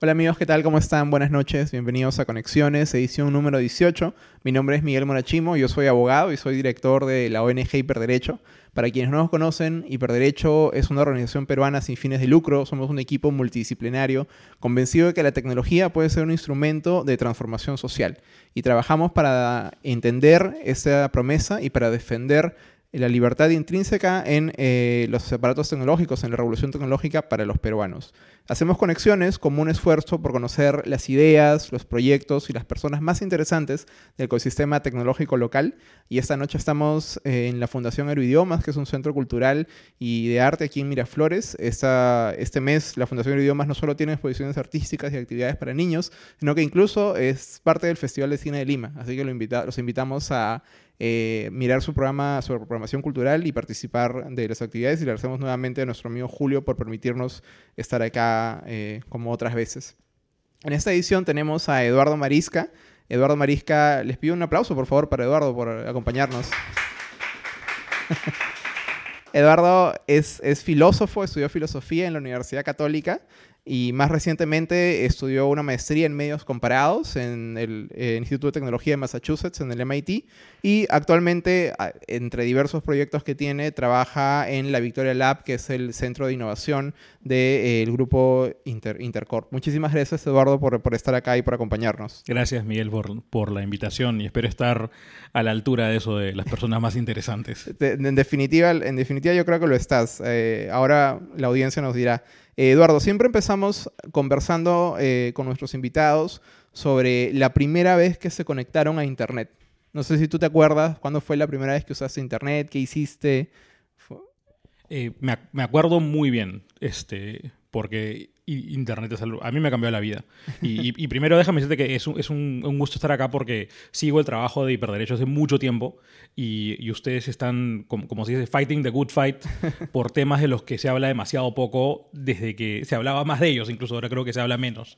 Hola amigos, ¿qué tal? ¿Cómo están? Buenas noches, bienvenidos a Conexiones, edición número 18. Mi nombre es Miguel Morachimo, yo soy abogado y soy director de la ONG Hiperderecho. Para quienes no nos conocen, Hiperderecho es una organización peruana sin fines de lucro, somos un equipo multidisciplinario convencido de que la tecnología puede ser un instrumento de transformación social y trabajamos para entender esa promesa y para defender la libertad intrínseca en eh, los aparatos tecnológicos, en la revolución tecnológica para los peruanos. Hacemos conexiones como un esfuerzo por conocer las ideas, los proyectos y las personas más interesantes del ecosistema tecnológico local. Y esta noche estamos eh, en la Fundación Aeroidiomas, que es un centro cultural y de arte aquí en Miraflores. Esta, este mes la Fundación Aeroidiomas no solo tiene exposiciones artísticas y actividades para niños, sino que incluso es parte del Festival de Cine de Lima. Así que los invitamos a eh, mirar su programa, su programación cultural y participar de las actividades. Y le agradecemos nuevamente a nuestro amigo Julio por permitirnos estar acá eh, como otras veces. En esta edición tenemos a Eduardo Marisca. Eduardo Marisca, les pido un aplauso por favor para Eduardo por acompañarnos. Eduardo es, es filósofo, estudió filosofía en la Universidad Católica y más recientemente estudió una maestría en medios comparados en el eh, Instituto de Tecnología de Massachusetts, en el MIT, y actualmente, entre diversos proyectos que tiene, trabaja en la Victoria Lab, que es el centro de innovación del grupo Inter Intercorp. Muchísimas gracias, Eduardo, por, por, estar acá y por acompañarnos. Gracias, Miguel, por, por, la invitación y espero estar a la altura de eso de las personas más interesantes. en, definitiva, en definitiva, yo creo que lo estás. Eh, ahora la audiencia nos dirá. Eh, Eduardo, siempre empezamos conversando eh, con nuestros invitados sobre la primera vez que se conectaron a Internet. No sé si tú te acuerdas cuándo fue la primera vez que usaste Internet, qué hiciste. Eh, me, acuerdo muy bien, este, porque Internet es algo, a mí me ha cambiado la vida. Y, primero déjame decirte que es, un, es un, gusto estar acá porque sigo el trabajo de hiperderecho hace mucho tiempo y, ustedes están, como, como, se dice, fighting the good fight por temas de los que se habla demasiado poco desde que se hablaba más de ellos, incluso ahora creo que se habla menos.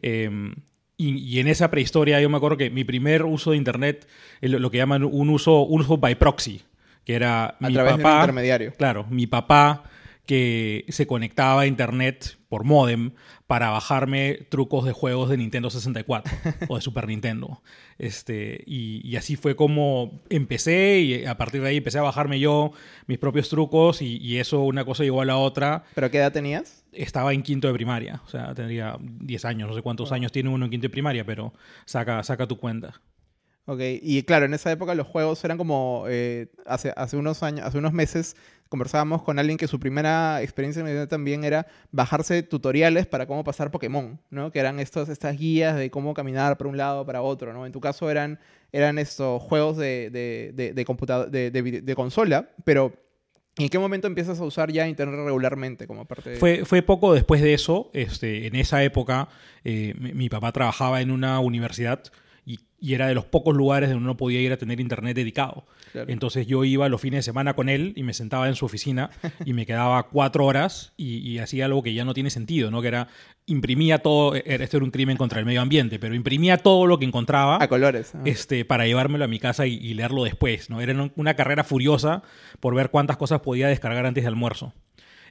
Em, y, en esa prehistoria yo me acuerdo que mi primer uso de Internet es lo, que llaman un uso, un uso by proxy, que era a mi través papá, de un intermediario. Claro, mi papá que se conectaba a internet por modem para bajarme trucos de juegos de Nintendo 64 o de Super Nintendo. Este, y, así fue como empecé y a partir de ahí empecé a bajarme yo mis propios trucos y, eso una cosa llegó a la otra. ¿Pero qué edad tenías? Estaba en quinto de primaria, o sea, tendría 10 años, no sé cuántos años tiene uno en quinto de primaria, pero saca, saca tu cuenta. Ok, y claro, en esa época los juegos eran como, eh, hace, hace unos años, hace unos meses conversábamos con alguien que su primera experiencia en internet también era bajarse tutoriales para cómo pasar Pokémon, ¿no? Que eran estos, estas guías de cómo caminar para un lado para otro, ¿no? En tu caso eran, eran estos juegos de, de, de, de, de consola, pero ¿En qué momento empiezas a usar ya Internet regularmente como parte de... Fue, fue poco después de eso. Este, en esa época, eh, mi, papá trabajaba en una universidad y era de los pocos lugares donde uno podía ir a tener internet dedicado. Entonces yo iba los fines de semana con él y me sentaba en su oficina y me quedaba cuatro horas y, hacía algo que ya no tiene sentido, ¿no? Que era imprimía todo, e, esto era un crimen contra el medio ambiente, pero imprimía todo lo que encontraba a colores este, para llevármelo a mi casa y, leerlo después, ¿no? Era una carrera furiosa por ver cuántas cosas podía descargar antes de almuerzo.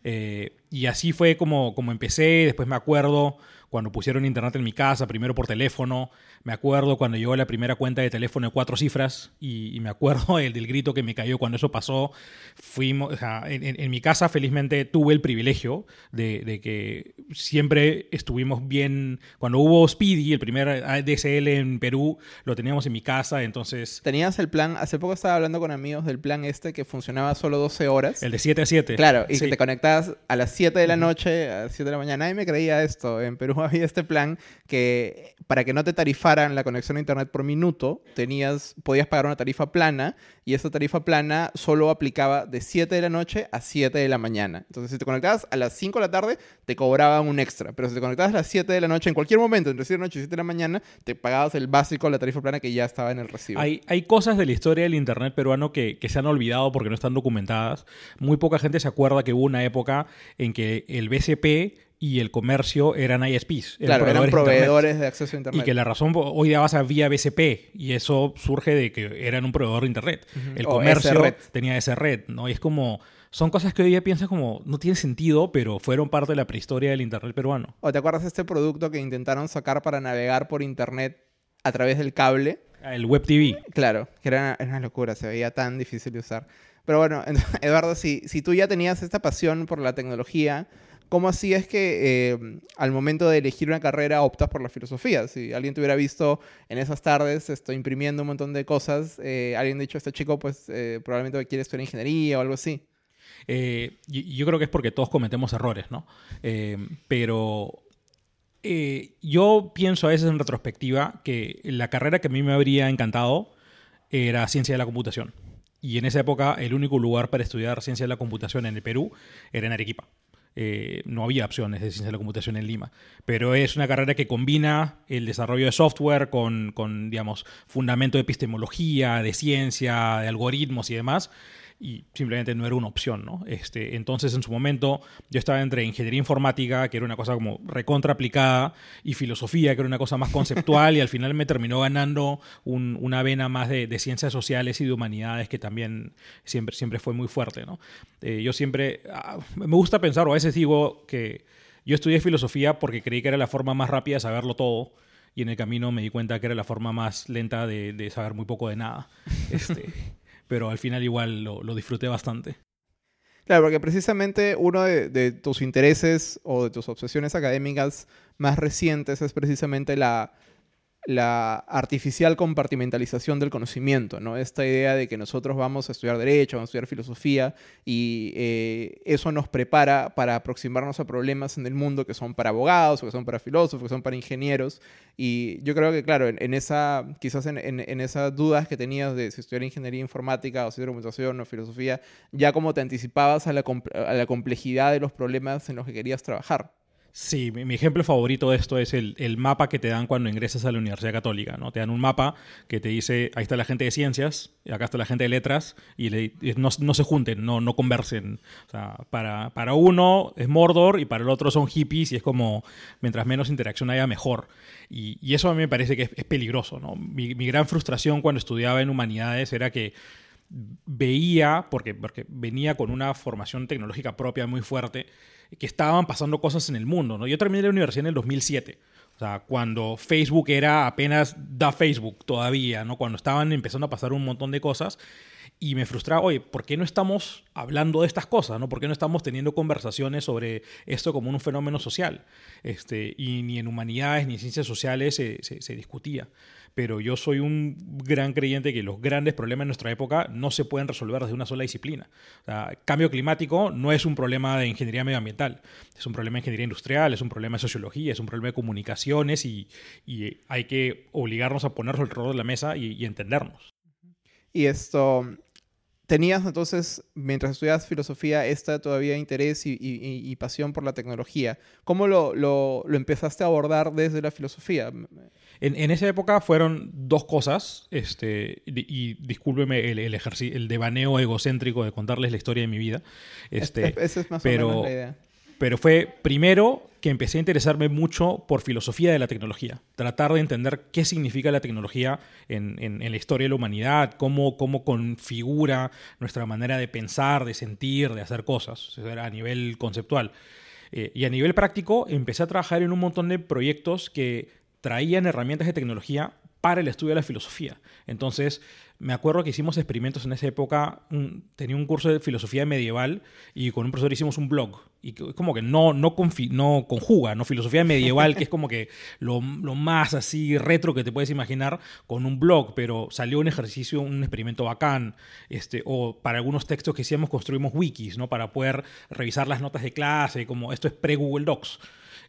Eh, y así fue como, como empecé, después me acuerdo cuando pusieron internet en mi casa, primero por teléfono. Me acuerdo cuando llegó la primera cuenta de teléfono de cuatro cifras y, me acuerdo el del grito que me cayó cuando eso pasó. Fuimos, en, mi casa felizmente tuve el privilegio de, que siempre estuvimos bien. Cuando hubo Speedy, el primer ADSL en Perú, lo teníamos en mi casa, entonces... Tenías el plan, hace poco estaba hablando con amigos del plan este que funcionaba solo 12 horas. El de 7 a 7. Claro, y que te conectabas a las 7 de la noche, a las 7 de la mañana. Nadie me creía esto. En Perú había este plan que para que no te tarifaran la conexión a internet por minuto, tenías, podías pagar una tarifa plana y esa tarifa plana solo aplicaba de 7 de la noche a 7 de la mañana. Entonces, si te conectabas a las 5 de la tarde, te cobraban un extra. Pero si te conectabas a las 7 de la noche, en cualquier momento, entre 7 de la noche y 7 de la mañana, te pagabas el básico, la tarifa plana que ya estaba en el recibo. Hay, hay cosas de la historia del Internet peruano que, que se han olvidado porque no están documentadas. Muy poca gente se acuerda que hubo una época en que el BCP y el comercio eran ISPs. Eran claro, eran proveedores de, acceso a Internet. Y que la razón, hoy día vas a vía BCP y eso surge de que eran un proveedor de Internet. El comercio tenía esa red, ¿no? Y es como son cosas que hoy día piensas como no tiene sentido, pero fueron parte de la prehistoria del Internet peruano. ¿O te acuerdas de este producto que intentaron sacar para navegar por Internet a través del cable? El Web TV. Claro, que era, una locura, se veía tan difícil de usar. Pero bueno, Eduardo, si, si tú ya tenías esta pasión por la tecnología, ¿cómo así es que eh, al momento de elegir una carrera optas por la filosofía? Si alguien te hubiera visto en esas tardes estoy imprimiendo un montón de cosas, eh, alguien dicho, este chico pues eh, probablemente quiere estudiar ingeniería o algo así. yo creo que es porque todos cometemos errores, ¿no? pero yo pienso a veces en retrospectiva que la carrera que a mí me habría encantado era ciencia de la computación. Y en esa época el único lugar para estudiar ciencia de la computación en el Perú era en Arequipa. Eh, no había opciones de ciencia de la computación en Lima. Pero es una carrera que combina el desarrollo de software con, con digamos, fundamento de epistemología, de ciencia, de algoritmos y demás y simplemente no era una opción, ¿no? Este, entonces, en su momento, yo estaba entre ingeniería informática, que era una cosa como recontra aplicada, y filosofía, que era una cosa más conceptual, y al final me terminó ganando una vena más de, ciencias sociales y de humanidades, que también siempre, siempre fue muy fuerte, ¿no? Eh, yo siempre, ah, me gusta pensar, o a veces digo que yo estudié filosofía porque creí que era la forma más rápida de saberlo todo, y en el camino me di cuenta que era la forma más lenta de, de saber muy poco de nada. Este, pero al final igual lo, disfruté bastante. Claro, porque precisamente uno de, tus intereses o de tus obsesiones académicas más recientes es precisamente la, la artificial compartimentalización del conocimiento, ¿no? Esta idea de que nosotros vamos a estudiar derecho, vamos a estudiar filosofía y eh, eso nos prepara para aproximarnos a problemas en el mundo que son para abogados, o que son para filósofos, que son para ingenieros. Y yo creo que, claro, en, esa, quizás en, en, esas dudas que tenías de si estudiar ingeniería informática o si computación o filosofía, ya como te anticipabas a la, a la complejidad de los problemas en los que querías trabajar. Sí, mi, ejemplo favorito de esto es el, mapa que te dan cuando ingresas a la Universidad Católica. ¿no? Te dan un mapa que te dice, ahí está la gente de ciencias, y acá está la gente de letras, y, no, se junten, no, no conversen. O sea, para, para, uno es Mordor y para el otro son hippies, y es como, mientras menos interacción haya, mejor. Y, eso a mí me parece que es, peligroso. ¿no? Mi, mi gran frustración cuando estudiaba en humanidades era que veía, porque, porque venía con una formación tecnológica propia muy fuerte, que estaban pasando cosas en el mundo. ¿no? Yo terminé la universidad en el 2007. O sea, cuando Facebook era apenas da Facebook todavía, ¿no? Cuando estaban empezando a pasar un montón de cosas. Y me frustraba, oye, ¿por qué no estamos hablando de estas cosas? ¿no? ¿Por qué no estamos teniendo conversaciones sobre esto como un fenómeno social? Este, y ni en humanidades ni en ciencias sociales se, se discutía pero yo soy un gran creyente que los grandes problemas de nuestra época no se pueden resolver desde una sola disciplina. cambio climático no es un problema de ingeniería medioambiental, es un problema de ingeniería industrial, es un problema de sociología, es un problema de comunicaciones y, hay que obligarnos a ponernos alrededor de la mesa y, entendernos. Y esto, tenías entonces, mientras estudias filosofía, esta todavía interés y, pasión por la tecnología. ¿Cómo lo, lo, empezaste a abordar desde la filosofía? En, esa época fueron dos cosas, este, y discúlpeme el, el, el devaneo egocéntrico de contarles la historia de mi vida. Este, Esa es más pero, o menos la idea. Pero fue primero que empecé a interesarme mucho por filosofía de la tecnología, tratar de entender qué significa la tecnología en, en, la historia de la humanidad, cómo, cómo configura nuestra manera de pensar, de sentir, de hacer cosas, a nivel conceptual. Eh, y a nivel práctico empecé a trabajar en un montón de proyectos que traían herramientas de tecnología para el estudio de la filosofía. Entonces, me acuerdo que hicimos experimentos en esa época, tenía un curso de filosofía medieval y con un profesor hicimos un blog. Y como que no, no, no conjuga, ¿no? Filosofía medieval, que es como que lo, más así retro que te puedes imaginar con un blog, pero salió un ejercicio, un experimento bacán. Este, o para algunos textos que hicimos construimos wikis, ¿no? Para poder revisar las notas de clase, como esto es pre-Google Docs.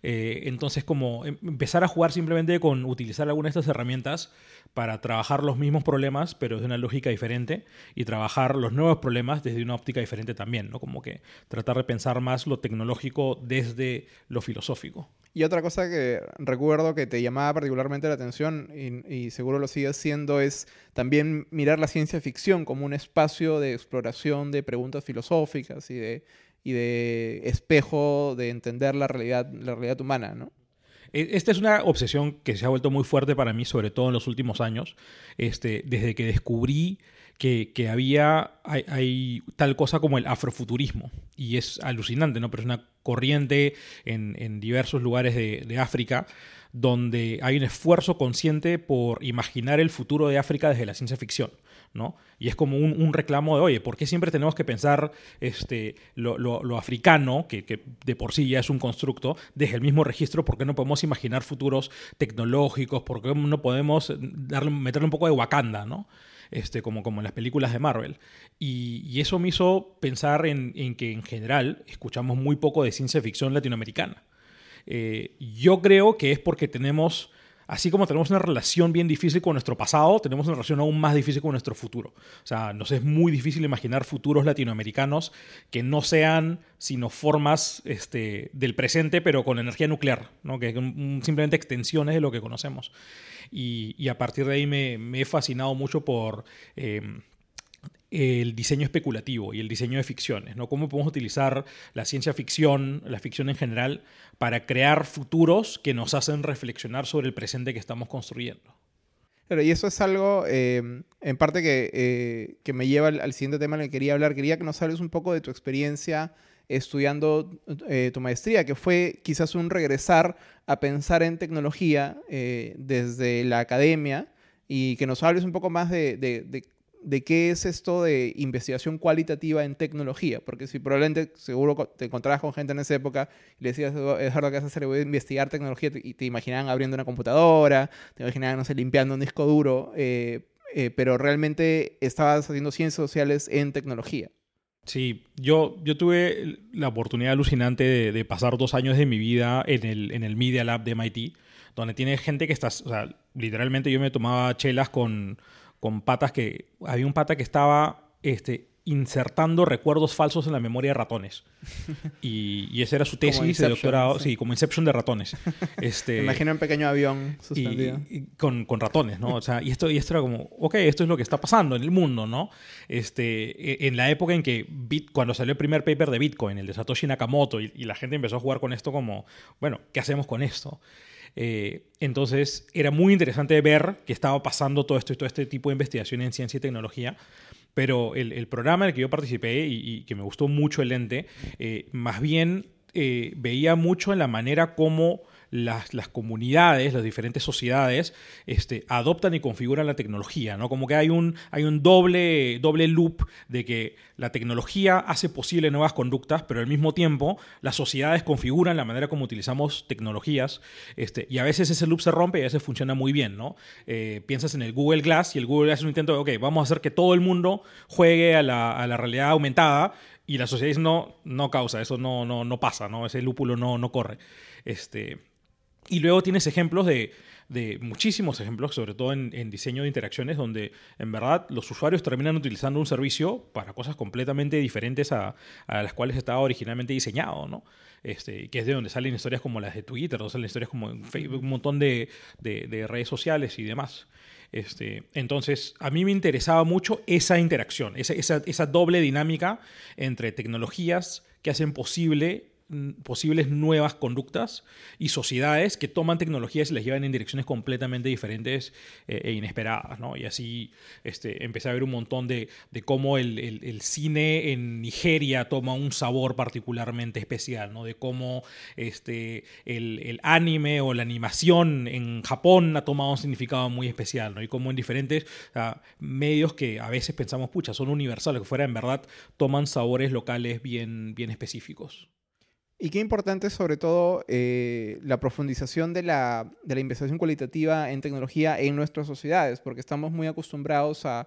Eh, entonces, como em, empezar a jugar simplemente con utilizar algunas de estas herramientas para trabajar los mismos problemas, pero de una lógica diferente, y trabajar los nuevos problemas desde una óptica diferente también, ¿no? Como que tratar de pensar más lo tecnológico desde lo filosófico. Y otra cosa que recuerdo que te llamaba particularmente la atención, y, seguro lo sigues siendo, es también mirar la ciencia ficción como un espacio de exploración de preguntas filosóficas y de y de espejo de entender la realidad, la realidad humana, ¿no? e, esta es una obsesión que se ha vuelto muy fuerte para mí, sobre todo en los últimos años, este, desde que descubrí que, había, hay, tal cosa como el afrofuturismo. Y es alucinante, ¿no? Pero es una corriente en, diversos lugares de, África donde hay un esfuerzo consciente por imaginar el futuro de África desde la ciencia ficción. ¿No? Y es como un, reclamo de, oye, ¿por qué siempre tenemos que pensar este, lo, africano, que, de por sí ya es un constructo, desde el mismo registro? ¿Por qué no podemos imaginar futuros tecnológicos? ¿Por qué no podemos darle, meterle un poco de Wakanda, ¿no? Este, como, como en las películas de Marvel. Y, eso me hizo pensar en, que en general escuchamos muy poco de ciencia ficción latinoamericana. Eh, yo creo que es porque tenemos, así como tenemos una relación bien difícil con nuestro pasado, tenemos una relación aún más difícil con nuestro futuro. O sea, nos es muy difícil imaginar futuros latinoamericanos que no sean sino formas este, del presente, pero con energía nuclear, ¿no? que simplemente extensiones de lo que conocemos. Y, a partir de ahí me, he fascinado mucho por... Eh, el diseño especulativo y el diseño de ficciones, ¿no? Cómo podemos utilizar la ciencia ficción, la ficción en general, para crear futuros que nos hacen reflexionar sobre el presente que estamos construyendo. Pero y eso es algo, eh, en parte, que, eh, que me lleva al, siguiente tema en el que quería hablar. Quería que nos hables un poco de tu experiencia estudiando eh, tu maestría, que fue quizás un regresar a pensar en tecnología eh, desde la academia y que nos hables un poco más de, qué es esto de investigación cualitativa en tecnología, porque si probablemente seguro te encontrabas con gente en esa época y le decías, Eduardo, ¿qué vas a hacer? Voy a investigar tecnología y te imaginaban abriendo una computadora, te imaginaban, no sé, limpiando un disco duro, eh, pero realmente estabas haciendo ciencias sociales en tecnología. Sí, yo, yo tuve la oportunidad alucinante de, pasar dos años de mi vida en el, en el Media Lab de MIT, donde tiene gente que está, o sea, literalmente yo me tomaba chelas con, con patas que, había un pata que estaba este, insertando recuerdos falsos en la memoria de ratones. Y, y esa era su tesis de doctorado, sí. como Inception de ratones. Este, imagino un pequeño avión suspendido. Y, con, con, ratones, ¿no? O sea, y esto, y esto era como, ok, esto es lo que está pasando en el mundo, ¿no? Este, e, en la época en que, Bit, cuando salió el primer paper de Bitcoin, el de Satoshi Nakamoto, y, la gente empezó a jugar con esto como, bueno, ¿qué hacemos con esto? Eh, entonces era muy interesante ver que estaba pasando todo esto y todo este tipo de investigación en ciencia y tecnología pero el, programa en el que yo participé y, que me gustó mucho el ente, eh, más bien eh, veía mucho en la manera como las, las, comunidades, las diferentes sociedades, este, adoptan y configuran la tecnología, ¿no? Como que hay un, hay un doble, doble loop de que la tecnología hace posible nuevas conductas, pero al mismo tiempo las sociedades configuran la manera como utilizamos tecnologías, este, y a veces ese loop se rompe y a veces funciona muy bien, ¿no? Eh, piensas en el Google Glass y el Google Glass es un intento de, ok, vamos a hacer que todo el mundo juegue a la, a la realidad aumentada, y la sociedad dice, no, no causa, eso no, no, no pasa, ¿no? Ese lúpulo no, no corre. Este, y luego tienes ejemplos de, muchísimos ejemplos, sobre todo en, diseño de interacciones, donde en verdad los usuarios terminan utilizando un servicio para cosas completamente diferentes a, las cuales estaba originalmente diseñado, ¿no? Este, que es de donde salen historias como las de Twitter, donde salen historias como Facebook, un montón de, redes sociales y demás. Este, entonces, a mí me interesaba mucho esa interacción, esa, esa doble dinámica entre tecnologías que hacen posible posibles nuevas conductas y sociedades que toman tecnologías y las llevan en direcciones completamente diferentes eh, e inesperadas. ¿no? Y así este, empecé a ver un montón de, de cómo el, el, cine en Nigeria toma un sabor particularmente especial, ¿no? de cómo este, el, el, anime o la animación en Japón ha tomado un significado muy especial, ¿no? y cómo en diferentes medios que a veces pensamos, pucha, son universales, que fuera en verdad toman sabores locales bien, bien específicos. Y qué importante sobre todo eh, la profundización de la, de la investigación cualitativa en tecnología en nuestras sociedades, porque estamos muy acostumbrados a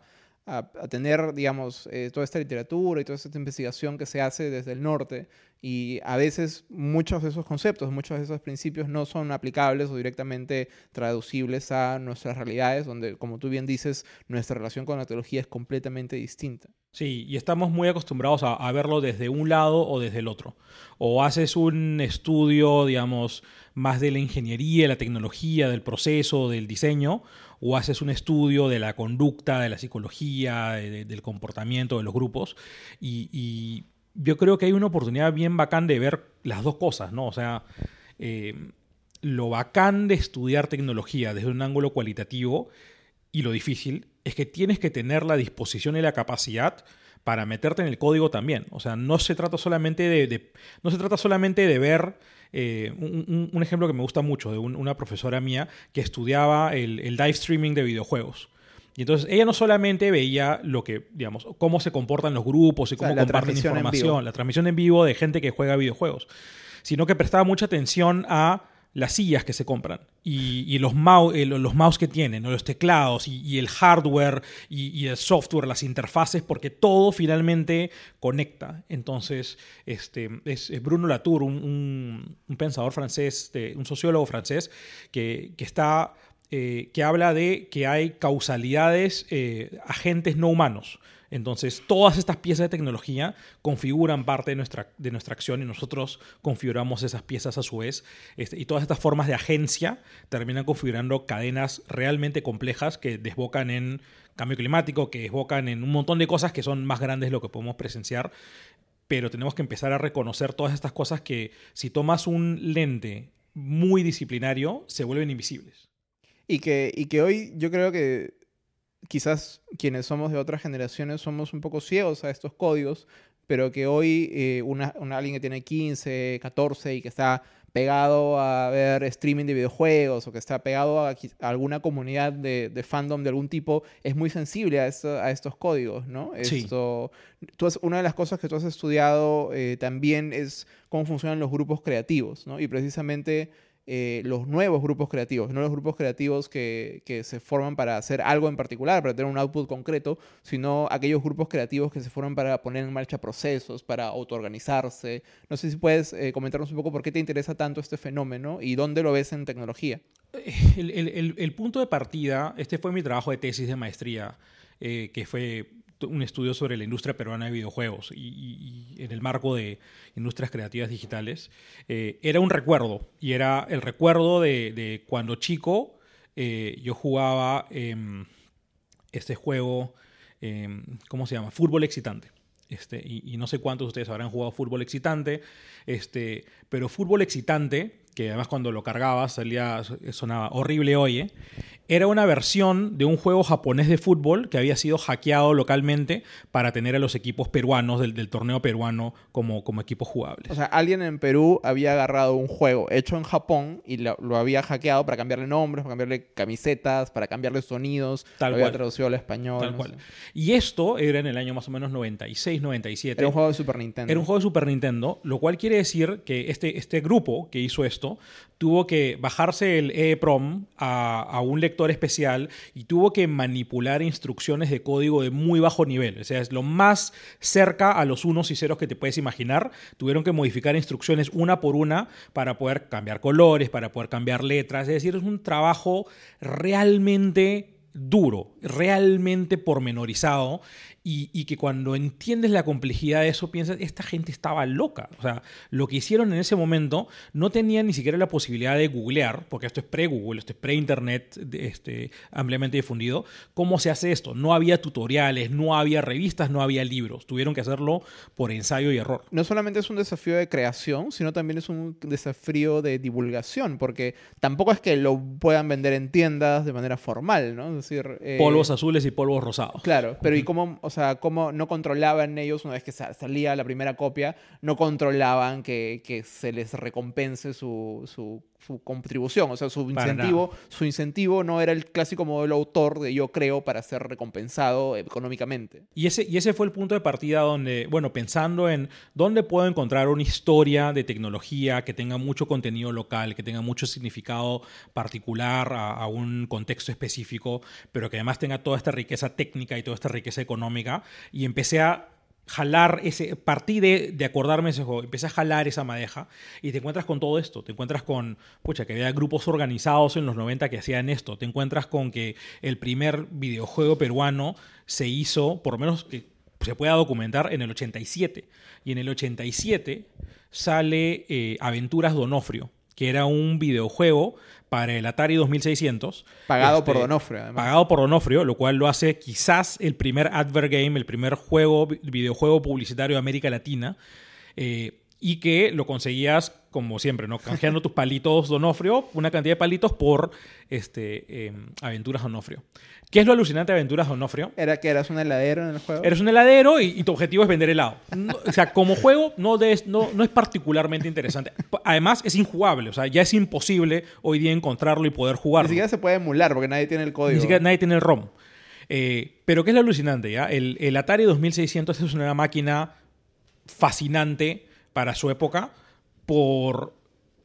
a, tener, digamos, eh, toda esta literatura y toda esta investigación que se hace desde el norte. Y a veces muchos de esos conceptos, muchos de esos principios no son aplicables o directamente traducibles a nuestras realidades, donde, como tú bien dices, nuestra relación con la tecnología es completamente distinta. Sí, y estamos muy acostumbrados a, a verlo desde un lado o desde el otro. O haces un estudio, digamos, más de la ingeniería, la tecnología, del proceso, del diseño, o haces un estudio de la conducta, de la psicología, del comportamiento de los grupos. Y, yo creo que hay una oportunidad bien bacán de ver las dos cosas, ¿no? O sea, eh, lo bacán de estudiar tecnología desde un ángulo cualitativo y lo difícil es que tienes que tener la disposición y la capacidad para meterte en el código también. O sea, no se trata solamente de, no se trata solamente de ver eh, un, ejemplo que me gusta mucho de una profesora mía que estudiaba el, el live streaming de videojuegos. Y entonces ella no solamente veía lo que, digamos, cómo se comportan los grupos y cómo comparten información, la transmisión en vivo de gente que juega videojuegos, sino que prestaba mucha atención a las sillas que se compran y, los, mouse, eh, los mouse que tienen, los teclados y, el hardware y, el software, las interfaces, porque todo finalmente conecta. Entonces, este, es, Bruno Latour, un, pensador francés, un sociólogo francés, que, está, eh, que habla de que hay causalidades, eh, agentes no humanos. Entonces, todas estas piezas de tecnología configuran parte de nuestra, de nuestra acción y nosotros configuramos esas piezas a su vez. Este, y todas estas formas de agencia terminan configurando cadenas realmente complejas que desbocan en cambio climático, que desbocan en un montón de cosas que son más grandes de lo que podemos presenciar. Pero tenemos que empezar a reconocer todas estas cosas que si tomas un lente muy disciplinario, se vuelven invisibles. Y que, y que hoy yo creo que quizás quienes somos de otras generaciones somos un poco ciegos a estos códigos, pero que hoy eh, una, alguien que tiene 15, 14 y que está pegado a ver streaming de videojuegos o que está pegado a, alguna comunidad de, fandom de algún tipo, es muy sensible a, a estos códigos, ¿no? Esto, tú una de las cosas que tú has estudiado eh, también es cómo funcionan los grupos creativos, ¿no? Y precisamente eh, los nuevos grupos creativos, no los grupos creativos que, se forman para hacer algo en particular, para tener un output concreto, sino aquellos grupos creativos que se forman para poner en marcha procesos, para autoorganizarse. No sé si puedes eh, comentarnos un poco por qué te interesa tanto este fenómeno y dónde lo ves en tecnología. El, punto de partida, este fue mi trabajo de tesis de maestría, eh, que fue un estudio sobre la industria peruana de videojuegos y, en el marco de industrias creativas digitales, eh, era un recuerdo y era el recuerdo de, cuando chico eh, yo jugaba este juego, em, ¿cómo se llama? Fútbol excitante. Este, y, no sé cuántos de ustedes habrán jugado fútbol excitante, este, pero fútbol excitante, que además cuando lo cargabas salía, sonaba horrible oye, era una versión de un juego japonés de fútbol que había sido hackeado localmente para tener a los equipos peruanos del, torneo peruano como, como equipos jugables. O sea, alguien en Perú había agarrado un juego hecho en Japón y lo, había hackeado para cambiarle nombres, para cambiarle camisetas, para cambiarle sonidos, Tal lo había traducido al español. Tal cual. Y esto era en el año más o menos 96, 97. Era un juego de Super Nintendo. Era un juego de Super Nintendo, lo cual quiere decir que este, este grupo que hizo esto tuvo que bajarse el EEPROM a, a un lector especial y tuvo que manipular instrucciones de código de muy bajo nivel. O sea, es lo más cerca a los unos y ceros que te puedes imaginar. Tuvieron que modificar instrucciones una por una para poder cambiar colores, para poder cambiar letras. Es decir, es un trabajo realmente duro, realmente pormenorizado y, que cuando entiendes la complejidad de eso piensas, esta gente estaba loca. O sea, lo que hicieron en ese momento no tenían ni siquiera la posibilidad de googlear, porque esto es pre-Google, esto es pre-Internet este, ampliamente difundido, cómo se hace esto. No había tutoriales, no había revistas, no había libros. Tuvieron que hacerlo por ensayo y error. No solamente es un desafío de creación, sino también es un desafío de divulgación, porque tampoco es que lo puedan vender en tiendas de manera formal, ¿no? Decir... Eh, polvos azules y polvos rosados. Claro, pero ¿y cómo, o sea, cómo no controlaban ellos, una vez que salía la primera copia, no controlaban que, que se les recompense su, su su contribución, o sea, su incentivo, su incentivo no era el clásico modelo autor de yo creo para ser recompensado económicamente. Y ese, y ese fue el punto de partida donde, bueno, pensando en dónde puedo encontrar una historia de tecnología que tenga mucho contenido local, que tenga mucho significado particular a, a un contexto específico, pero que además tenga toda esta riqueza técnica y toda esta riqueza económica, y empecé a jalar ese, partí de, de, acordarme ese juego, empecé a jalar esa madeja y te encuentras con todo esto, te encuentras con, pucha, que había grupos organizados en los 90 que hacían esto, te encuentras con que el primer videojuego peruano se hizo, por lo menos que se pueda documentar, en el 87. Y en el 87 sale eh, Aventuras Donofrio, que era un videojuego para el Atari 2600. Pagado por este, Donofrio, además. Pagado por Donofrio, lo cual lo hace quizás el primer advert game, el primer juego, videojuego publicitario de América Latina. Eh, y que lo conseguías como siempre, ¿no? Canjeando tus palitos Donofrio, una cantidad de palitos por este, em, Aventuras Donofrio. ¿Qué es lo alucinante de Aventuras Donofrio? ¿Era que eras un heladero en el juego? Eres un heladero y, tu objetivo es vender helado. o sea, como juego no, no, no es particularmente interesante. Además, es injugable. O sea, ya es imposible hoy día encontrarlo y poder jugarlo. Ni siquiera se puede emular porque nadie tiene el código. Ni siquiera nadie tiene el ROM. Eh, pero ¿qué es lo alucinante? Ya? El, el Atari 2600 es una máquina fascinante para su época por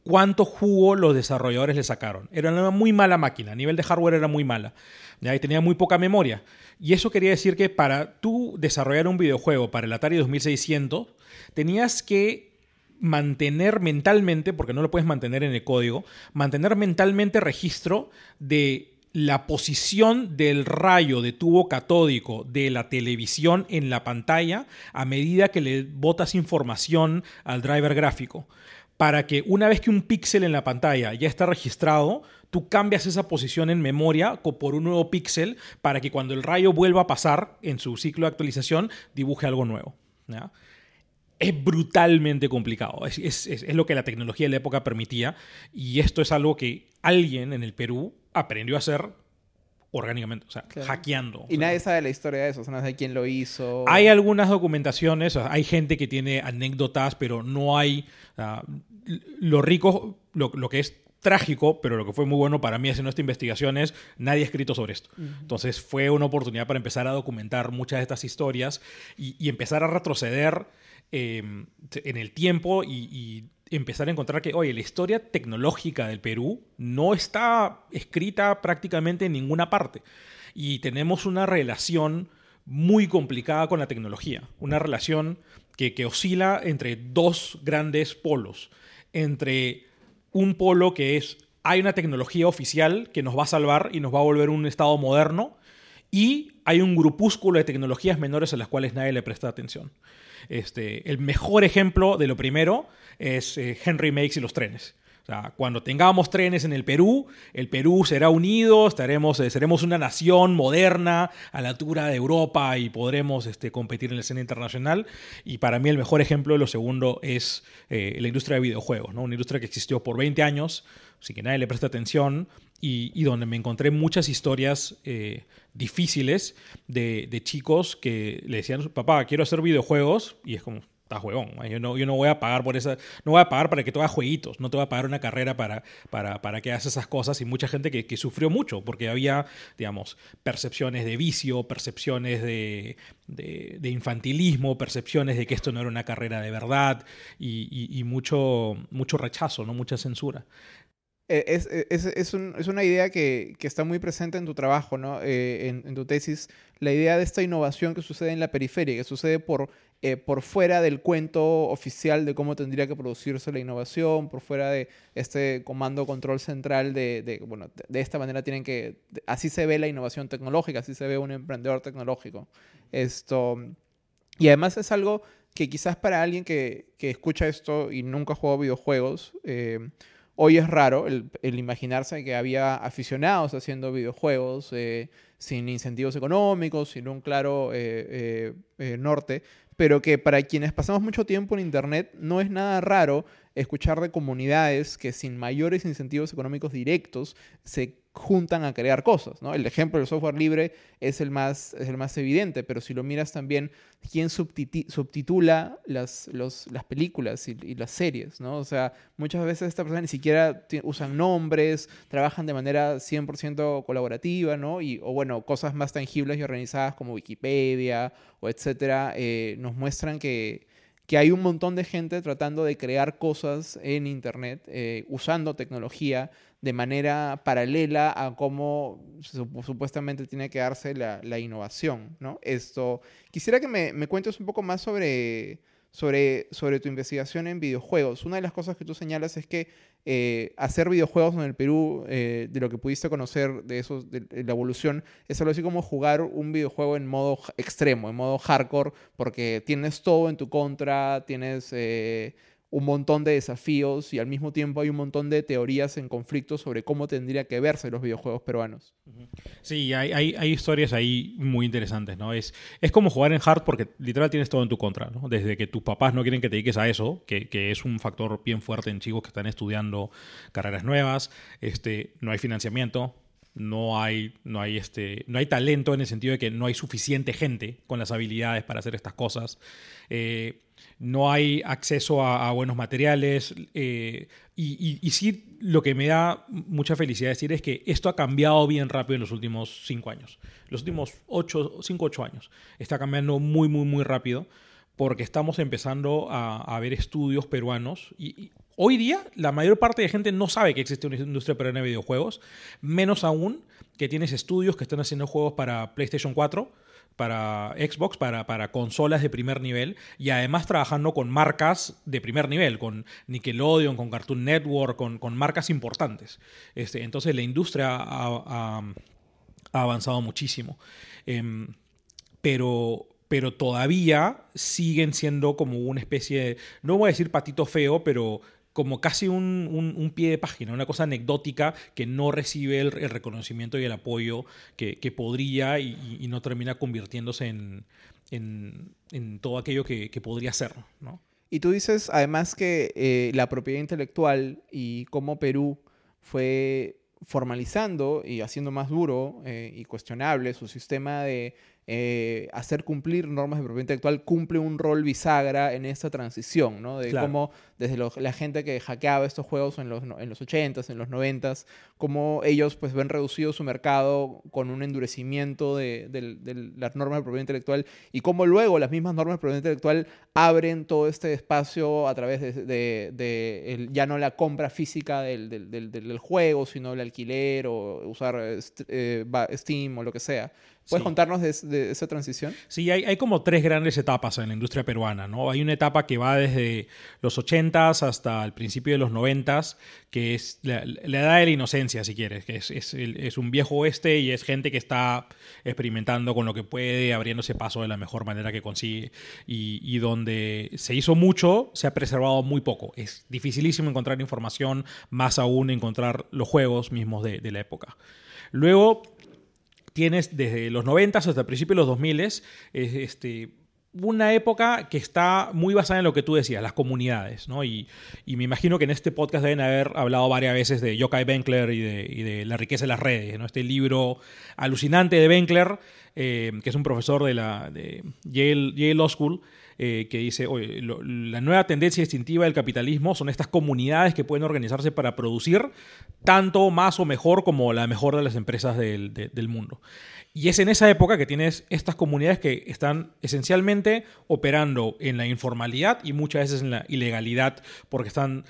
cuánto jugo los desarrolladores le sacaron. Era una muy mala máquina, a nivel de hardware era muy mala. ¿ya? Y tenía muy poca memoria. Y eso quería decir que para tú desarrollar un videojuego para el Atari 2600, tenías que mantener mentalmente, porque no lo puedes mantener en el código, mantener mentalmente registro de la posición del rayo de tubo catódico de la televisión en la pantalla a medida que le botas información al driver gráfico. Para que una vez que un píxel en la pantalla ya está registrado, tú cambias esa posición en memoria por un nuevo píxel para que cuando el rayo vuelva a pasar en su ciclo de actualización dibuje algo nuevo. Es brutalmente complicado. Es, es, lo que la tecnología de la época permitía. Y esto es algo que alguien en el Perú aprendió a hacer orgánicamente, o sea, hackeando. Y nadie sabe la historia de eso, o sea, no sabe quién lo hizo. Hay algunas documentaciones, hay gente que tiene anécdotas, pero no hay... lo rico, lo, que es trágico, pero lo que fue muy bueno para mí haciendo esta investigación es nadie ha escrito sobre esto. Entonces fue una oportunidad para empezar a documentar muchas de estas historias y, empezar a retroceder em, en el tiempo y empezar a encontrar que, oye, la historia tecnológica del Perú no está escrita prácticamente en ninguna parte. Y tenemos una relación muy complicada con la tecnología, una relación que, que oscila entre dos grandes polos, entre un polo que es, hay una tecnología oficial que nos va a salvar y nos va a volver un estado moderno, y hay un grupúsculo de tecnologías menores a las cuales nadie le presta atención. Este, el mejor ejemplo de lo primero es eh, Henry Makes y los trenes. Cuando tengamos trenes en el Perú, el Perú será unido, estaremos, eh, seremos una nación moderna a la altura de Europa y podremos este, competir en la escena internacional. Y para mí el mejor ejemplo de lo segundo es eh, la industria de videojuegos, ¿no? una industria que existió por 20 años, sin que nadie le preste atención y, donde me encontré muchas historias difíciles de, de, chicos que le decían, papá, quiero hacer videojuegos, y es como, está juegón, yo no, yo no voy a pagar por esa, no voy a pagar para que tú hagas jueguitos, no te voy a pagar una carrera para, para, para que hagas esas cosas, y mucha gente que, sufrió mucho, porque había, digamos, percepciones de vicio, percepciones de, de, de infantilismo, percepciones de que esto no era una carrera de verdad, y, y, mucho, mucho rechazo, ¿no? mucha censura. Eh, es, eh, es, es, un, es, una idea que, que, está muy presente en tu trabajo, ¿no? Eh, en, en, tu tesis, la idea de esta innovación que sucede en la periferia, que sucede por, por fuera del cuento oficial de cómo tendría que producirse la innovación, por fuera de este comando control central de, de bueno, de, esta manera tienen que, así se ve la innovación tecnológica, así se ve un emprendedor tecnológico. Esto, y además es algo que quizás para alguien que, que escucha esto y nunca ha jugado videojuegos, Hoy es raro el, imaginarse que había aficionados haciendo videojuegos eh, sin incentivos económicos, sin un claro eh, eh, norte, pero que para quienes pasamos mucho tiempo en Internet no es nada raro escuchar de comunidades que sin mayores incentivos económicos directos se juntan a crear cosas. ¿no? El ejemplo del software libre es el más, el más evidente, pero si lo miras también, ¿quién subtitula las, las películas y, las series? ¿no? O sea, muchas veces estas personas ni siquiera usan nombres, trabajan de manera 100% colaborativa, ¿no? Y, o bueno, cosas más tangibles y organizadas como Wikipedia o etcétera, eh, nos muestran que que hay un montón de gente tratando de crear cosas en Internet eh, usando tecnología de manera paralela a cómo supuestamente tiene que darse la, innovación. ¿no? Esto, quisiera que me, me cuentes un poco más sobre, sobre, sobre tu investigación en videojuegos. Una de las cosas que tú señalas es que eh, hacer videojuegos en el Perú, eh, de lo que pudiste conocer de, esos, de, la evolución, es algo así como jugar un videojuego en modo extremo, en modo hardcore, porque tienes todo en tu contra, tienes... Eh, un montón de desafíos y al mismo tiempo hay un montón de teorías en conflicto sobre cómo tendría que verse los videojuegos peruanos. Sí, hay, hay, historias ahí muy interesantes, ¿no? Es, es como jugar en hard porque literal tienes todo en tu contra, ¿no? Desde que tus papás no quieren que te dediques a eso, que, que es un factor bien fuerte en chicos que están estudiando carreras nuevas, este, no hay financiamiento, no hay, no hay, este, no hay talento en el sentido de que no hay suficiente gente con las habilidades para hacer estas cosas. Eh, no hay acceso a, buenos materiales. Eh, y, sí, lo que me da mucha felicidad decir es que esto ha cambiado bien rápido en los últimos cinco años. Los últimos ocho, cinco, ocho años. Está cambiando muy, muy, muy rápido porque estamos empezando a, ver estudios peruanos y, Hoy día, la mayor parte de gente no sabe que existe una industria peruana de videojuegos, menos aún que tienes estudios que están haciendo juegos para PlayStation 4, para Xbox, para, para consolas de primer nivel, y además trabajando con marcas de primer nivel, con Nickelodeon, con Cartoon Network, con, con marcas importantes. Este, entonces la industria ha, avanzado muchísimo. Em, pero, pero todavía siguen siendo como una especie de, no voy a decir patito feo, pero como casi un, pie de página, una cosa anecdótica que no recibe el, reconocimiento y el apoyo que, podría y, no termina convirtiéndose en, en, todo aquello que, podría ser. ¿no? Y tú dices además que eh, la propiedad intelectual y cómo Perú fue formalizando y haciendo más duro eh, y cuestionable su sistema de eh, hacer cumplir normas de propiedad intelectual cumple un rol bisagra en esta transición, ¿no? De cómo desde la gente que hackeaba estos juegos en los, en los 80s, en los 90s, cómo ellos pues ven reducido su mercado con un endurecimiento de, las normas de propiedad intelectual y cómo luego las mismas normas de propiedad intelectual abren todo este espacio a través de, ya no la compra física del, juego, sino el alquiler o usar eh, Steam o lo que sea. ¿Puedes contarnos de, esa transición? Sí, hay, hay, como tres grandes etapas en la industria peruana, ¿no? Hay una etapa que va desde los 80s hasta el principio de los 90s, que es la, edad de la inocencia, si quieres, que es, es, es, un viejo oeste y es gente que está experimentando con lo que puede, abriéndose paso de la mejor manera que consigue, y, y donde se hizo mucho, se ha preservado muy poco. Es dificilísimo encontrar información, más aún encontrar los juegos mismos de, de la época. Luego tienes desde los 90 hasta el principio de los 2000 este, una época que está muy basada en lo que tú decías, las comunidades, ¿no? Y, me imagino que en este podcast deben haber hablado varias veces de Yokai Benkler y de, la riqueza de las redes, ¿no? Este libro alucinante de Benkler, eh, que es un profesor de la de Yale, Yale Law School, eh, que dice, la nueva tendencia distintiva del capitalismo son estas comunidades que pueden organizarse para producir tanto más o mejor como la mejor de las empresas del, del mundo. Y es en esa época que tienes estas comunidades que están esencialmente operando en la informalidad y muchas veces en la ilegalidad, porque están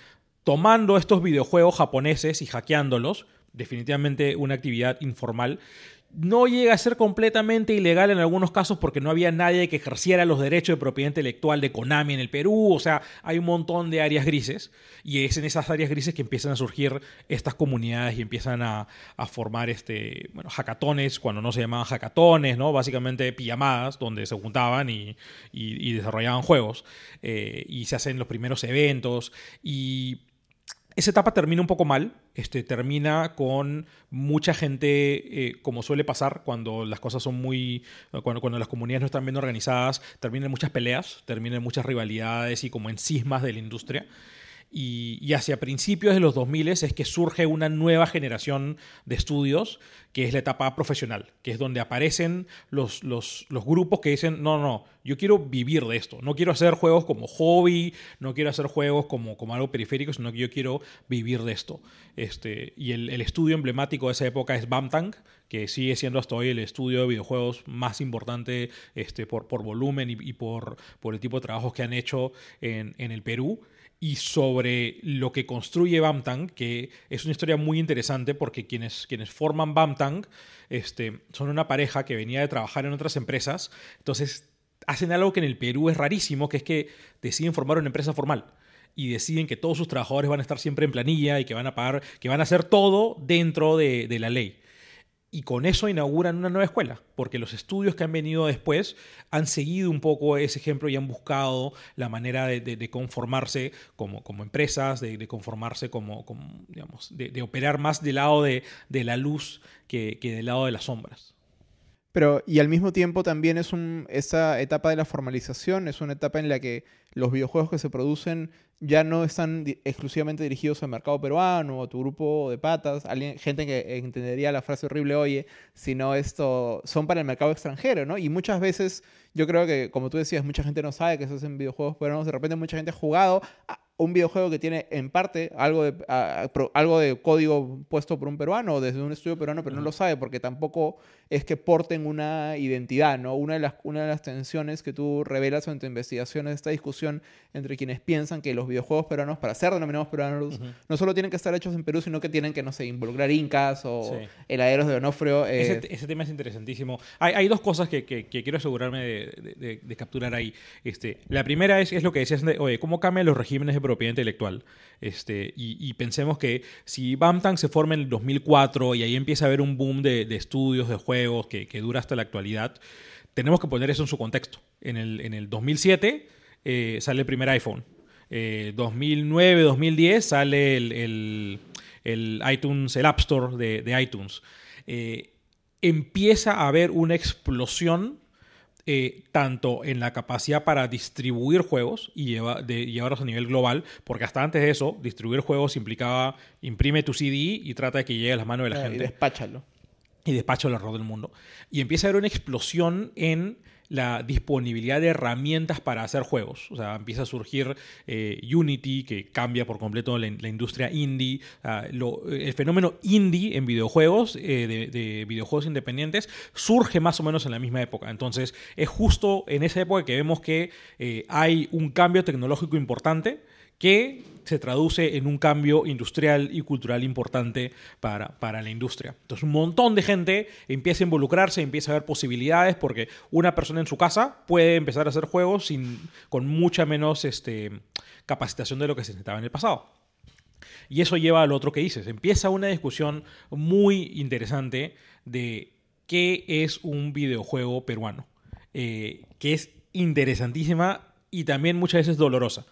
tomando estos videojuegos japoneses y hackeándolos, definitivamente una actividad informal, no llega a ser completamente ilegal en algunos casos porque no había nadie que ejerciera los derechos de propiedad intelectual de Konami en el Perú. O sea, hay un montón de áreas grises y es en esas áreas grises que empiezan a surgir estas comunidades y empiezan a, formar este, bueno, hackatones, cuando no se llamaban hackatones, ¿no? Básicamente pijamadas donde se juntaban y, desarrollaban juegos eh, y se hacen los primeros eventos y esa etapa termina un poco mal, este, termina con mucha gente, eh, como suele pasar cuando las cosas son muy, cuando, cuando las comunidades no están bien organizadas, terminan muchas peleas, terminan muchas rivalidades y como en cismas de la industria. Y, hacia principios de los 2000 es que surge una nueva generación de estudios, que es la etapa profesional, que es donde aparecen los, los, los, grupos que dicen, no, no, yo quiero vivir de esto, no quiero hacer juegos como hobby, no quiero hacer juegos como, como algo periférico, sino que yo quiero vivir de esto. Este, y el, el estudio emblemático de esa época es Bamtang, que sigue siendo hasta hoy el estudio de videojuegos más importante este, por, por volumen y, y por, por el tipo de trabajos que han hecho en, en el Perú y sobre lo que construye Bamtang, que es una historia muy interesante porque quienes, quienes forman Bamtang este, son una pareja que venía de trabajar en otras empresas, entonces hacen algo que en el Perú es rarísimo, que es que deciden formar una empresa formal y deciden que todos sus trabajadores van a estar siempre en planilla y que van a pagar, que van a hacer todo dentro de, de la ley. Y con eso inauguran una nueva escuela, porque los estudios que han venido después han seguido un poco ese ejemplo y han buscado la manera de, conformarse como, empresas, de, conformarse como, digamos, de, operar más del lado de, la luz que del lado de las sombras. Pero, y al mismo tiempo también es un, esa etapa de la formalización, es una etapa en la que los videojuegos que se producen ya no están exclusivamente dirigidos al mercado peruano a tu grupo de patas, alguien, gente que entendería la frase horrible, oye, sino esto, son para el mercado extranjero, ¿no? Y muchas veces, yo creo que, como tú decías, mucha gente no sabe que se hacen videojuegos peruanos, de repente mucha gente ha jugado un videojuego que tiene en parte algo de, algo de código puesto por un peruano o desde un estudio peruano, pero no lo sabe porque tampoco es que porten una identidad, ¿no? Una de las, una de las tensiones que tú revelas en tu investigación es esta discusión entre quienes piensan que los videojuegos peruanos, para ser denominados peruanos, no solo tienen que estar hechos en Perú, sino que tienen que, no sé, involucrar incas o heladeros de Onofrio. Eh. Ese, tema es interesantísimo. Hay, hay dos cosas que, que, quiero asegurarme de, de, capturar ahí. Este, la primera es, es lo que decías, de, oye, ¿cómo cambian los regímenes de propiedad intelectual. Este, y, pensemos que si Bamtang se forma en el 2004 y ahí empieza a haber un boom de, estudios, de juegos que, dura hasta la actualidad, tenemos que poner eso en su contexto. En el, en el 2007 eh, sale el primer iPhone. 2009, eh, 2010 sale el, el, iTunes, el App Store de, iTunes. Eh, empieza a haber una explosión eh, tanto en la capacidad para distribuir juegos y de llevarlos a nivel global, porque hasta antes de eso, distribuir juegos implicaba imprime tu CD y trata de que llegue a las manos de la gente. Y despáchalo. Y despáchalo alrededor del mundo. Y empieza a haber una explosión en la disponibilidad de herramientas para hacer juegos. O sea, empieza a surgir eh, Unity, que cambia por completo la, industria indie. el fenómeno indie en videojuegos, eh, de, videojuegos independientes, surge más o menos en la misma época. Entonces, es justo en esa época que vemos que eh, hay un cambio tecnológico importante que se traduce en un cambio industrial y cultural importante para, para, la industria. Entonces un montón de gente empieza a involucrarse, empieza a ver posibilidades porque una persona en su casa puede empezar a hacer juegos sin, con mucha menos este, capacitación de lo que se necesitaba en el pasado. Y eso lleva al otro que dices. Empieza una discusión muy interesante de qué es un videojuego peruano, eh, que es interesantísima y también muchas veces dolorosa.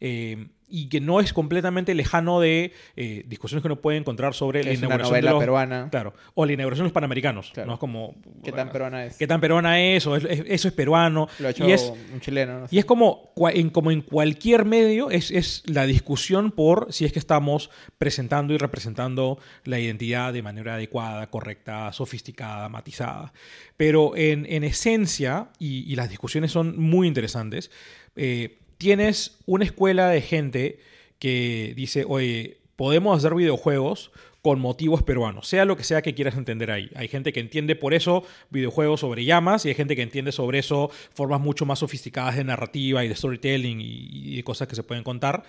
Eh, y que no es completamente lejano de eh, discusiones que uno puede encontrar sobre la inauguración de los, peruana. Claro, o la inauguración de los panamericanos. ¿no? Es como, ¿Qué tan peruana es? ¿Qué tan peruana es? O eso es peruano. Lo ha hecho y es, un chileno. Y es como en, como en cualquier medio, es, es la discusión por si es que estamos presentando y representando la identidad de manera adecuada, correcta, sofisticada, matizada. Pero en, en esencia, y, y, las discusiones son muy interesantes, eh, tienes una escuela de gente que dice, oye, podemos hacer videojuegos con motivos peruanos, sea lo que sea que quieras entender ahí. Hay gente que entiende por eso videojuegos sobre llamas y hay gente que entiende sobre eso formas mucho más sofisticadas de narrativa y de storytelling y, de cosas que se pueden contar.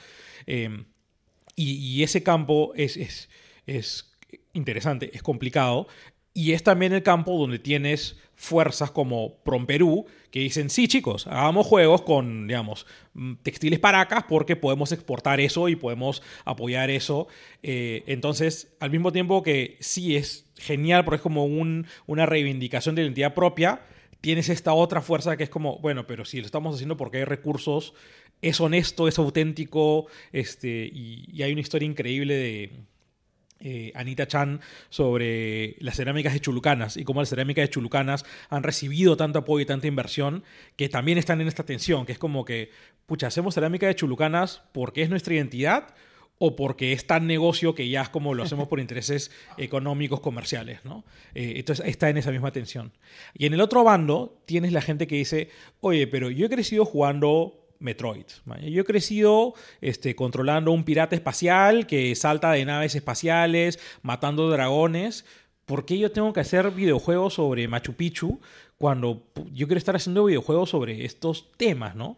Em, y, ese campo es, es, es interesante, es complicado. Y es también el campo donde tienes fuerzas como Promperú que dicen, sí chicos, hagamos juegos con, digamos, mm, textiles paracas porque podemos exportar eso y podemos apoyar eso. Eh, entonces, al mismo tiempo que sí es genial porque es como un, una reivindicación de identidad propia, tienes esta otra fuerza que es como, bueno, pero si lo estamos haciendo porque hay recursos, es honesto, es auténtico, este, y hay una historia increíble de eh, Anita Chan sobre las cerámicas de Chulucanas y cómo las cerámicas de Chulucanas han recibido tanto apoyo y tanta inversión que también están en esta tensión, que es como que, pucha, hacemos cerámica de Chulucanas porque es nuestra identidad o porque es tan negocio que ya es como lo hacemos por intereses económicos, comerciales, ¿no? Eh, entonces está en esa misma tensión. Y en el otro bando tienes la gente que dice, oye, pero yo he crecido jugando Metroid. Yo he crecido este, controlando un pirata espacial que salta de naves espaciales, matando dragones. ¿Por qué yo tengo que hacer videojuegos sobre Machu Picchu cuando yo quiero estar haciendo videojuegos sobre estos temas, ¿no?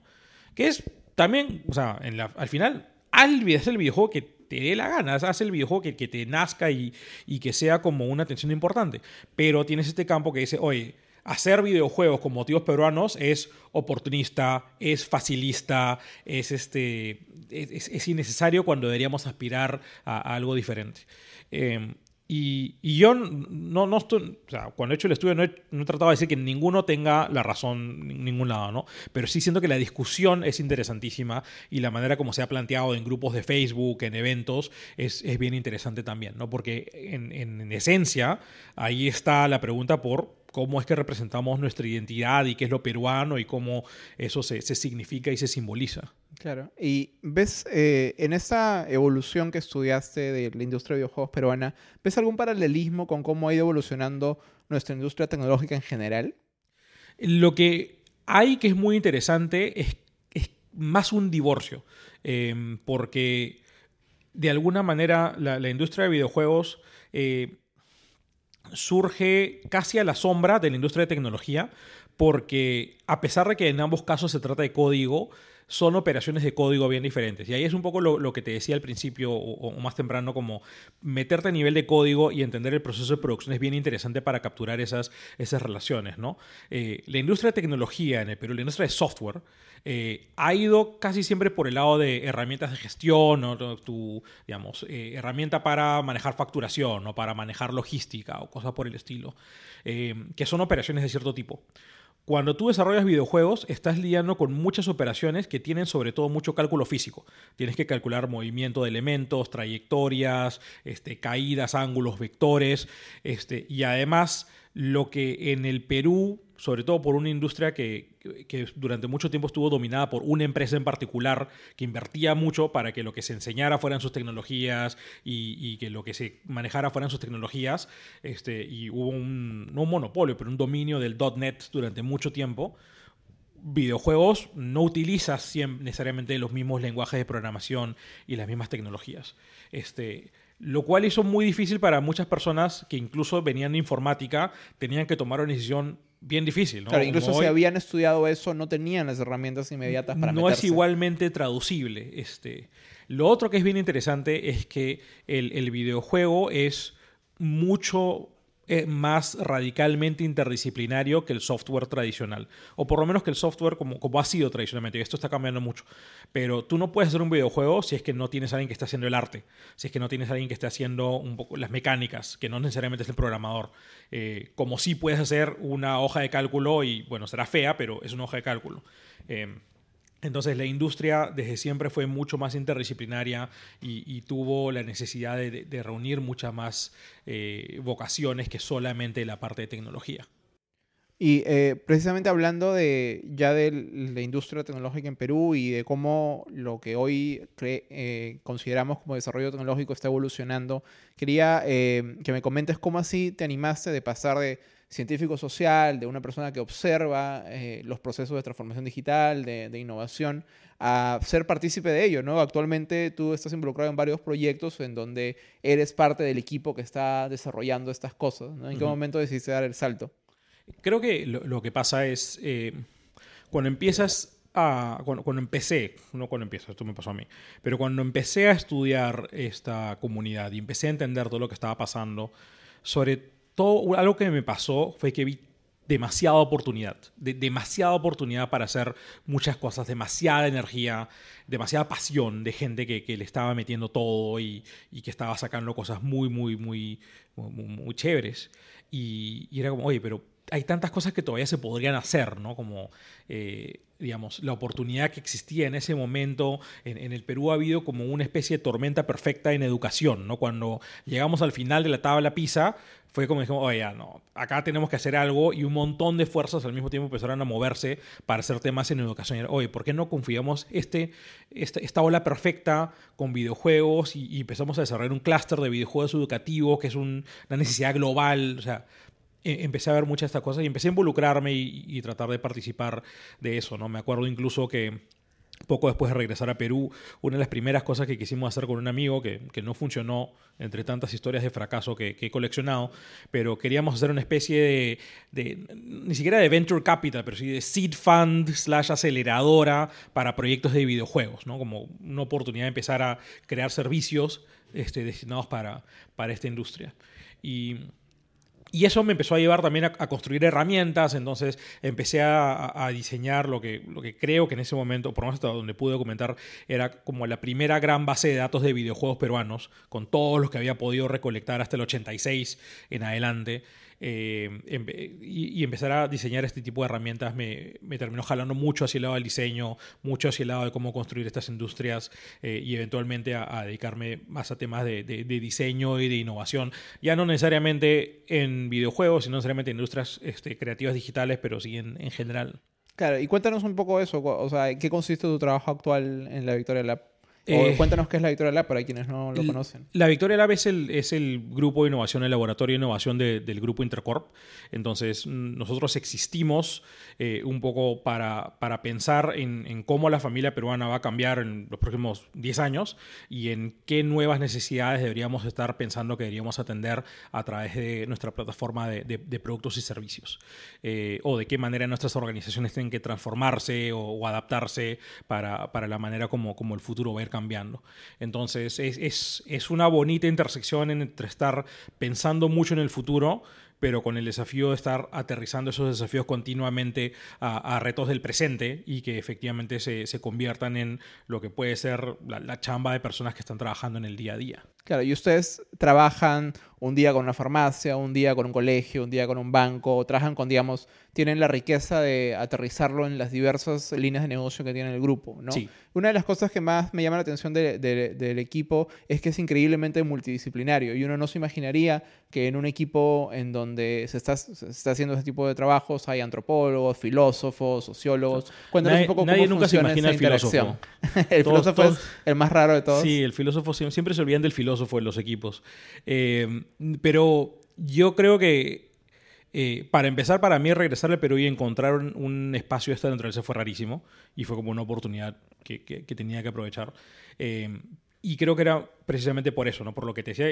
Que es también, o sea, al final, haz el videojuego que te dé la gana, haz el videojuego que, que te nazca y, y que sea como una atención importante. Pero tienes este campo que dice, oye, hacer videojuegos con motivos peruanos es oportunista, es facilista, es, este, es, innecesario cuando deberíamos aspirar a, algo diferente. Em, Y, yo no, no estoy, cuando he hecho el estudio no he, no he, tratado de decir que ninguno tenga la razón en ningún lado, ¿no? Pero sí siento que la discusión es interesantísima y la manera como se ha planteado en grupos de Facebook, en eventos, es, es bien interesante también, ¿no? Porque en, en esencia ahí está la pregunta por cómo es que representamos nuestra identidad y qué es lo peruano y cómo eso se, significa y se simboliza. Claro. Y ves, eh, en esa evolución que estudiaste de la industria de videojuegos peruana, ¿ves algún paralelismo con cómo ha ido evolucionando nuestra industria tecnológica en general? Lo que hay que es muy interesante es, más un divorcio, eh, porque de alguna manera la, industria de videojuegos... Eh, surge casi a la sombra de la industria de tecnología, porque a pesar de que en ambos casos se trata de código, son operaciones de código bien diferentes. Y ahí es un poco lo, que te decía al principio o, más temprano, como meterte a nivel de código y entender el proceso de producción es bien interesante para capturar esas, esas relaciones. ¿no? Eh, la industria de tecnología en el Perú, la industria de software, eh, ha ido casi siempre por el lado de herramientas de gestión o tu, digamos, eh, herramienta para manejar facturación o para manejar logística o cosas por el estilo, que son operaciones de cierto tipo. Cuando tú desarrollas videojuegos, estás lidiando con muchas operaciones que tienen sobre todo mucho cálculo físico. Tienes que calcular movimiento de elementos, trayectorias, este, caídas, ángulos, vectores, este, y además lo que en el Perú sobre todo por una industria que, durante mucho tiempo estuvo dominada por una empresa en particular que invertía mucho para que lo que se enseñara fueran sus tecnologías y, que lo que se manejara fueran sus tecnologías. Este, y hubo un, no un monopolio, pero un dominio del .NET durante mucho tiempo. Videojuegos no utilizas necesariamente los mismos lenguajes de programación y las mismas tecnologías. Este, lo cual hizo muy difícil para muchas personas que incluso venían de informática, tenían que tomar una decisión bien difícil. ¿no? Claro, incluso si habían estudiado eso, no tenían las herramientas inmediatas para No es igualmente traducible. Este. Lo otro que es bien interesante es que el, el videojuego es mucho es más radicalmente interdisciplinario que el software tradicional. O por lo menos que el software como, como ha sido tradicionalmente. Y esto está cambiando mucho. Pero tú no puedes hacer un videojuego si es que no tienes a alguien que esté haciendo el arte. Si es que no tienes a alguien que esté haciendo un poco las mecánicas, que no necesariamente es el programador. Eh, como si puedes hacer una hoja de cálculo y, bueno, será fea, pero es una hoja de cálculo. Eh, entonces la industria desde siempre fue mucho más interdisciplinaria y, tuvo la necesidad de, reunir muchas más eh, vocaciones que solamente la parte de tecnología. Y eh, precisamente hablando de ya de la industria tecnológica en Perú y de cómo lo que hoy eh, consideramos como desarrollo tecnológico está evolucionando, quería que me comentes cómo así te animaste de pasar de científico social, de una persona que observa eh, los procesos de transformación digital, de, innovación, a ser partícipe de ello, ¿no? Actualmente tú estás involucrado en varios proyectos en donde eres parte del equipo que está desarrollando estas cosas, ¿no? ¿En qué momento decidiste dar el salto? Creo que lo, que pasa es, eh, cuando empiezas a, cuando, cuando, empecé, no cuando empiezas, esto me pasó a mí, pero cuando empecé a estudiar esta comunidad y empecé a entender todo lo que estaba pasando, sobre algo que me pasó fue que vi demasiada oportunidad, demasiada oportunidad para hacer muchas cosas, demasiada energía, demasiada pasión de gente que, le estaba metiendo todo y, que estaba sacando cosas muy, muy, muy, muy, chéveres. Y, y, era como, oye, pero hay tantas cosas que todavía se podrían hacer, ¿no? Como, eh, digamos, la oportunidad que existía en ese momento. En, el Perú ha habido como una especie de tormenta perfecta en educación, ¿no? Cuando llegamos al final de la tabla PISA, fue como dijimos, oye, no, acá tenemos que hacer algo y un montón de fuerzas al mismo tiempo empezaron a moverse para hacer temas en educación. Oye, ¿por qué no confiamos este, este, esta ola perfecta con videojuegos y, empezamos a desarrollar un clúster de videojuegos educativos que es una necesidad global? O sea, empecé a ver muchas de estas cosas y empecé a involucrarme y, tratar de participar de eso, ¿no? Me acuerdo incluso que poco después de regresar a Perú, una de las primeras cosas que quisimos hacer con un amigo, que, no funcionó entre tantas historias de fracaso que, he coleccionado, pero queríamos hacer una especie de, ni siquiera de venture capital, pero sí de seed fund slash aceleradora para proyectos de videojuegos, ¿no? Como una oportunidad de empezar a crear servicios este, destinados para, para esta industria. Y y eso me empezó a llevar también a, construir herramientas, entonces empecé a, diseñar lo que, lo que creo que en ese momento, por lo menos hasta donde pude documentar, era como la primera gran base de datos de videojuegos peruanos, con todos los que había podido recolectar hasta el 86 en adelante. Eh, y, empezar a diseñar este tipo de herramientas me, terminó jalando mucho hacia el lado del diseño, mucho hacia el lado de cómo construir estas industrias eh, y eventualmente a, dedicarme más a temas de, diseño y de innovación. Ya no necesariamente en videojuegos, sino necesariamente en industrias este, creativas digitales, pero sí en, en general. Claro, y cuéntanos un poco eso, o sea, ¿qué consiste tu trabajo actual en la Victoria Lab? Eh, cuéntanos qué es la Victoria Lab para quienes no lo conocen. La Victoria Lab es el, es el grupo de innovación, el laboratorio de innovación del grupo Intercorp. Entonces, mm, nosotros existimos eh, un poco para, para pensar en, cómo la familia peruana va a cambiar en los próximos 10 años y en qué nuevas necesidades deberíamos estar pensando que deberíamos atender a través de nuestra plataforma de, productos y servicios. Eh, o de qué manera nuestras organizaciones tienen que transformarse o, adaptarse para, para, la manera como, como el futuro va a ir cambiando. Entonces, es, es, una bonita intersección entre estar pensando mucho en el futuro, pero con el desafío de estar aterrizando esos desafíos continuamente a, retos del presente y que efectivamente se, conviertan en lo que puede ser la, chamba de personas que están trabajando en el día a día. Claro, y ustedes trabajan un día con una farmacia, un día con un colegio, un día con un banco, trabajan con, digamos, tienen la riqueza de aterrizarlo en las diversas líneas de negocio que tiene el grupo, ¿no? Sí. Una de las cosas que más me llama la atención del equipo es que es increíblemente multidisciplinario y uno no se imaginaría que en un equipo en donde se está, está haciendo ese tipo de trabajos hay antropólogos, filósofos, sociólogos. Cuéntanos un poco nadie nunca se imagina el filósofo. el filósofo es el más raro de todos. Sí, el filósofo siempre se olvidan del filósofo en los equipos. Eh, pero yo creo que eh, para empezar, para mí regresar al Perú y encontrar un, espacio de esta se fue rarísimo y fue como una oportunidad que, tenía que aprovechar. Eh, y creo que era precisamente por eso, ¿no? por lo que te decía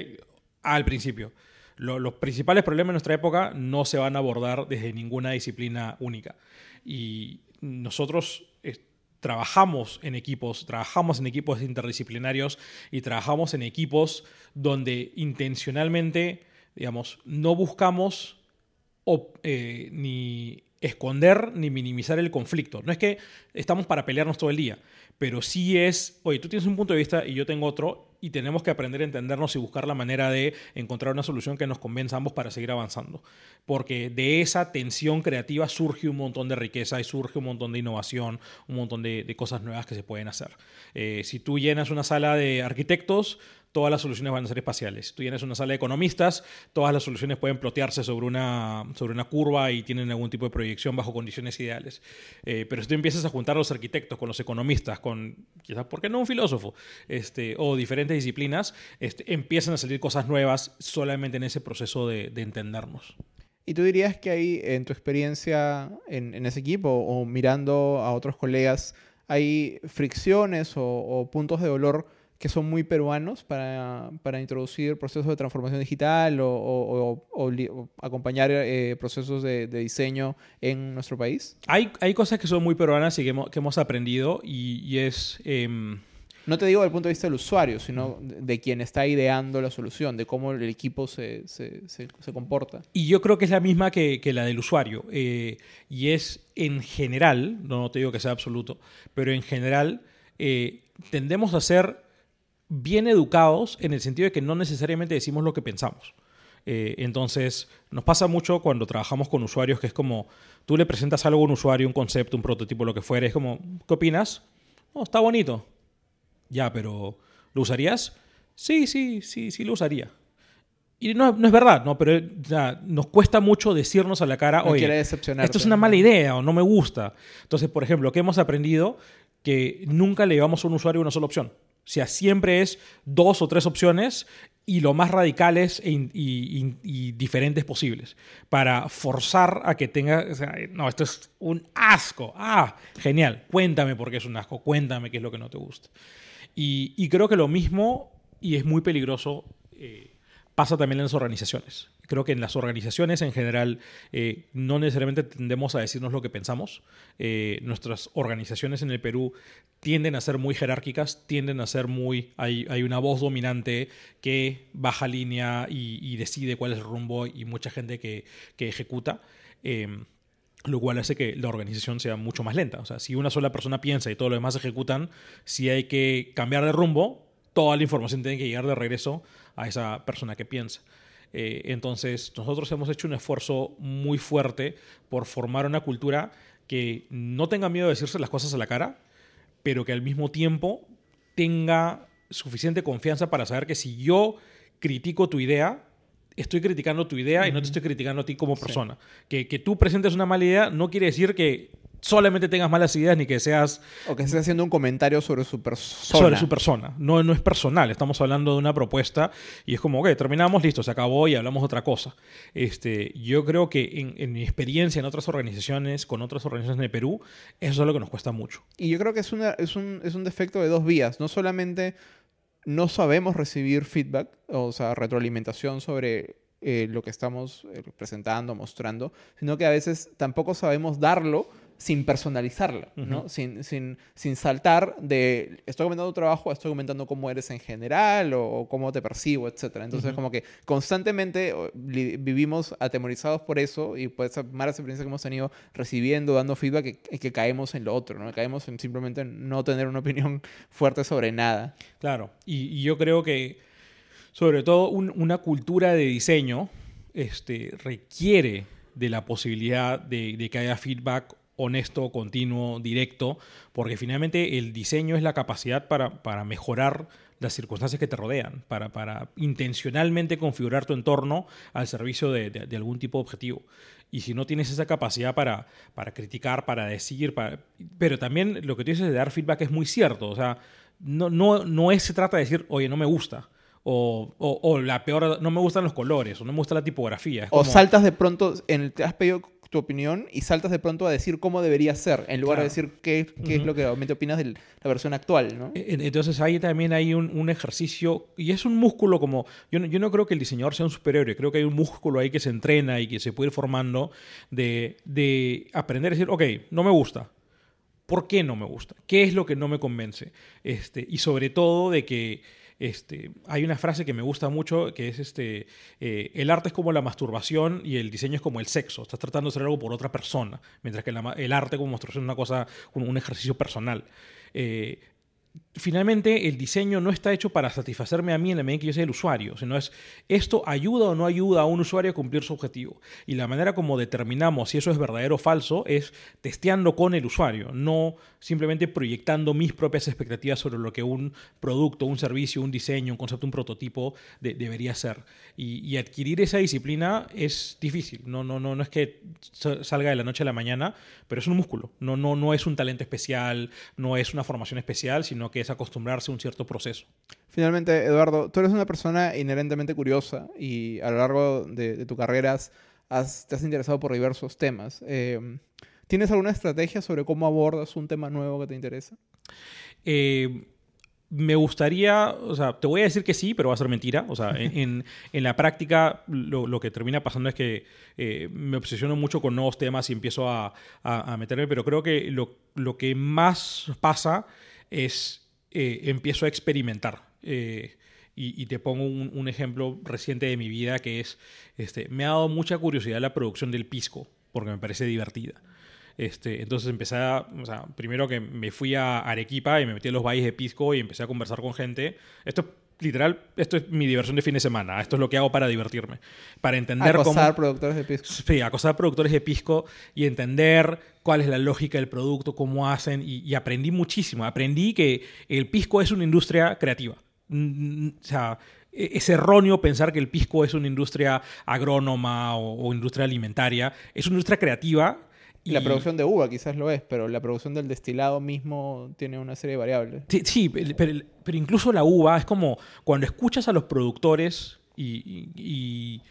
al principio. los principales problemas de nuestra época no se van a abordar desde ninguna disciplina única. Y nosotros trabajamos en equipos, trabajamos en equipos interdisciplinarios y trabajamos en equipos donde intencionalmente, digamos, no buscamos eh, ni esconder ni minimizar el conflicto. No es que estamos para pelearnos todo el día, pero sí es, oye, tú tienes un punto de vista y yo tengo otro y tenemos que aprender a entendernos y buscar la manera de encontrar una solución que nos convenza ambos para seguir avanzando. Porque de esa tensión creativa surge un montón de riqueza y surge un montón de innovación, un montón de, cosas nuevas que se pueden hacer. Eh, si tú llenas una sala de arquitectos, todas las soluciones van a ser espaciales. Tú tienes una sala de economistas, todas las soluciones pueden plotearse sobre una, sobre una curva y tienen algún tipo de proyección bajo condiciones ideales. Eh, pero si tú empiezas a juntar a los arquitectos con los economistas, con quizás, ¿por qué no un filósofo? Este, o diferentes disciplinas, este, empiezan a salir cosas nuevas solamente en ese proceso de, entendernos. ¿Y tú dirías que ahí, en tu experiencia en, ese equipo o mirando a otros colegas, hay fricciones o puntos de dolor que son muy peruanos para, para introducir procesos de transformación digital o, acompañar eh, procesos de, diseño en nuestro país? Hay, hay cosas que son muy peruanas y que hemos, que hemos aprendido y, es... Em, no te digo desde el punto de vista del usuario, sino de quien está ideando la solución, de cómo el equipo se, se, se, comporta. Y yo creo que es la misma que, que la del usuario. Eh, y es en general, no te digo que sea absoluto, pero en general eh, tendemos a ser bien educados en el sentido de que no necesariamente decimos lo que pensamos. Eh, entonces, nos pasa mucho cuando trabajamos con usuarios que es como, tú le presentas algo a un usuario, un concepto, un prototipo, lo que fuera, es como, ¿qué opinas? No, está bonito. Ya, pero ¿lo usarías? Sí, sí, sí, sí lo usaría. Y no, no es verdad, ¿no? Pero nos cuesta mucho decirnos a la cara, oye, esto es una mala idea o no me gusta. Entonces, por ejemplo, ¿qué hemos aprendido? Que nunca le llevamos a un usuario una sola opción. O sea, siempre es dos o tres opciones y lo más radicales e y, diferentes posibles para forzar a que tenga, no, esto es un asco, ah, genial, cuéntame por qué es un asco, cuéntame qué es lo que no te gusta. Y, creo que lo mismo, y es muy peligroso, eh, pasa también en las organizaciones. Creo que en las organizaciones en general eh, no necesariamente tendemos a decirnos lo que pensamos. Eh, nuestras organizaciones en el Perú tienden a ser muy jerárquicas, tienden a ser muy... Hay, hay una voz dominante que baja línea y, decide cuál es el rumbo y mucha gente que, que ejecuta. Em, lo cual hace que la organización sea mucho más lenta. O sea, si una sola persona piensa y todos los demás ejecutan, si hay que cambiar de rumbo, toda la información tiene que llegar de regreso a esa persona que piensa. Eh, entonces, nosotros hemos hecho un esfuerzo muy fuerte por formar una cultura que no tenga miedo de decirse las cosas a la cara, pero que al mismo tiempo tenga suficiente confianza para saber que si yo critico tu idea, estoy criticando tu idea y no te estoy criticando a ti como persona. Que, que, tú presentes una mala idea no quiere decir que solamente tengas malas ideas ni que seas... O que estés haciendo un comentario sobre su persona. Sobre su persona. No, no es personal. Estamos hablando de una propuesta y es como, ok, terminamos, listo, se acabó y hablamos de otra cosa. Este, yo creo que en, mi experiencia en otras organizaciones, con otras organizaciones el Perú, eso es lo que nos cuesta mucho. Y yo creo que es, una, es, un, es un defecto de dos vías. No solamente no sabemos recibir feedback, o sea, retroalimentación sobre eh, lo que estamos eh, presentando, mostrando, sino que a veces tampoco sabemos darlo sin personalizarla, ¿no? sin, sin, sin, saltar de estoy comentando tu trabajo, estoy comentando cómo eres en general o, cómo te percibo, etc. Entonces, como que constantemente vivimos atemorizados por eso y por esa mala experiencia que hemos tenido recibiendo, dando feedback, que, que caemos en lo otro, ¿no? Caemos en simplemente no tener una opinión fuerte sobre nada. Claro, y, yo creo que sobre todo una cultura de diseño este, requiere de la posibilidad de, de que haya feedback honesto, continuo, directo, porque finalmente el diseño es la capacidad para, para mejorar las circunstancias que te rodean, para, para, intencionalmente configurar tu entorno al servicio de, de, algún tipo de objetivo. Y si no tienes esa capacidad para, para criticar, para decir, para... pero también lo que tú dices de dar feedback es muy cierto, o sea, no, no, no es, se trata de decir, oye, no me gusta. O, o, la peor, no me gustan los colores, o no me gusta la tipografía. O saltas de pronto, en el, te has pedido tu opinión y saltas de pronto a decir cómo debería ser, en lugar de decir qué, qué es lo que realmente opinas de la versión actual. ¿no? E, entonces ahí también hay un, un, ejercicio, y es un músculo como, yo no, yo no creo que el diseñador sea un superhéroe, creo que hay un músculo ahí que se entrena y que se puede ir formando de, de aprender a decir, ok, no me gusta. ¿Por qué no me gusta? ¿Qué es lo que no me convence? Este, y sobre todo de que este, hay una frase que me gusta mucho que es este, eh, el arte es como la masturbación y el diseño es como el sexo. Estás tratando de hacer algo por otra persona, mientras que el arte como masturbación es una cosa, un, ejercicio personal. Eh, finalmente el diseño no está hecho para satisfacerme a mí en la medida que yo sea el usuario, sino es esto ayuda o no ayuda a un usuario a cumplir su objetivo. Y la manera como determinamos si eso es verdadero o falso es testeando con el usuario, no simplemente proyectando mis propias expectativas sobre lo que un producto, un servicio, un diseño, un concepto, un prototipo debería ser. Y, adquirir esa disciplina es difícil, no, no, no, no es que salga de la noche a la mañana, pero es un músculo, no, no, no es un talento especial, no es una formación especial, sino que es acostumbrarse a un cierto proceso. Finalmente, Eduardo, tú eres una persona inherentemente curiosa y a lo largo de, tu carrera has, te has interesado por diversos temas. Eh, ¿Tienes alguna estrategia sobre cómo abordas un tema nuevo que te interesa? Eh, me gustaría, o sea, te voy a decir que sí, pero va a ser mentira. O sea, en, en, la práctica lo, que termina pasando es que eh, me obsesiono mucho con nuevos temas y empiezo a, a, a meterme, pero creo que lo, lo, que más pasa es eh, empiezo a experimentar. Eh, y, te pongo un, ejemplo reciente de mi vida que es, este, me ha dado mucha curiosidad la producción del pisco, porque me parece divertida. Este, entonces empecé a, o sea, primero que me fui a Arequipa y me metí en los valles de Pisco y empecé a conversar con gente. Esto literal, esto es mi diversión de fin de semana. Esto es lo que hago para divertirme. Para entender acosar productores de pisco. Sí, acosar productores de pisco y entender cuál es la lógica del producto, cómo hacen. Y, aprendí muchísimo. Aprendí que el pisco es una industria creativa. Mm, o sea, e, es erróneo pensar que el pisco es una industria agrónoma o, o industria alimentaria. Es una industria creativa la producción de uva quizás lo es, pero la producción del destilado mismo tiene una serie de variables. Sí, pero, incluso la uva es como cuando escuchas a los productores y,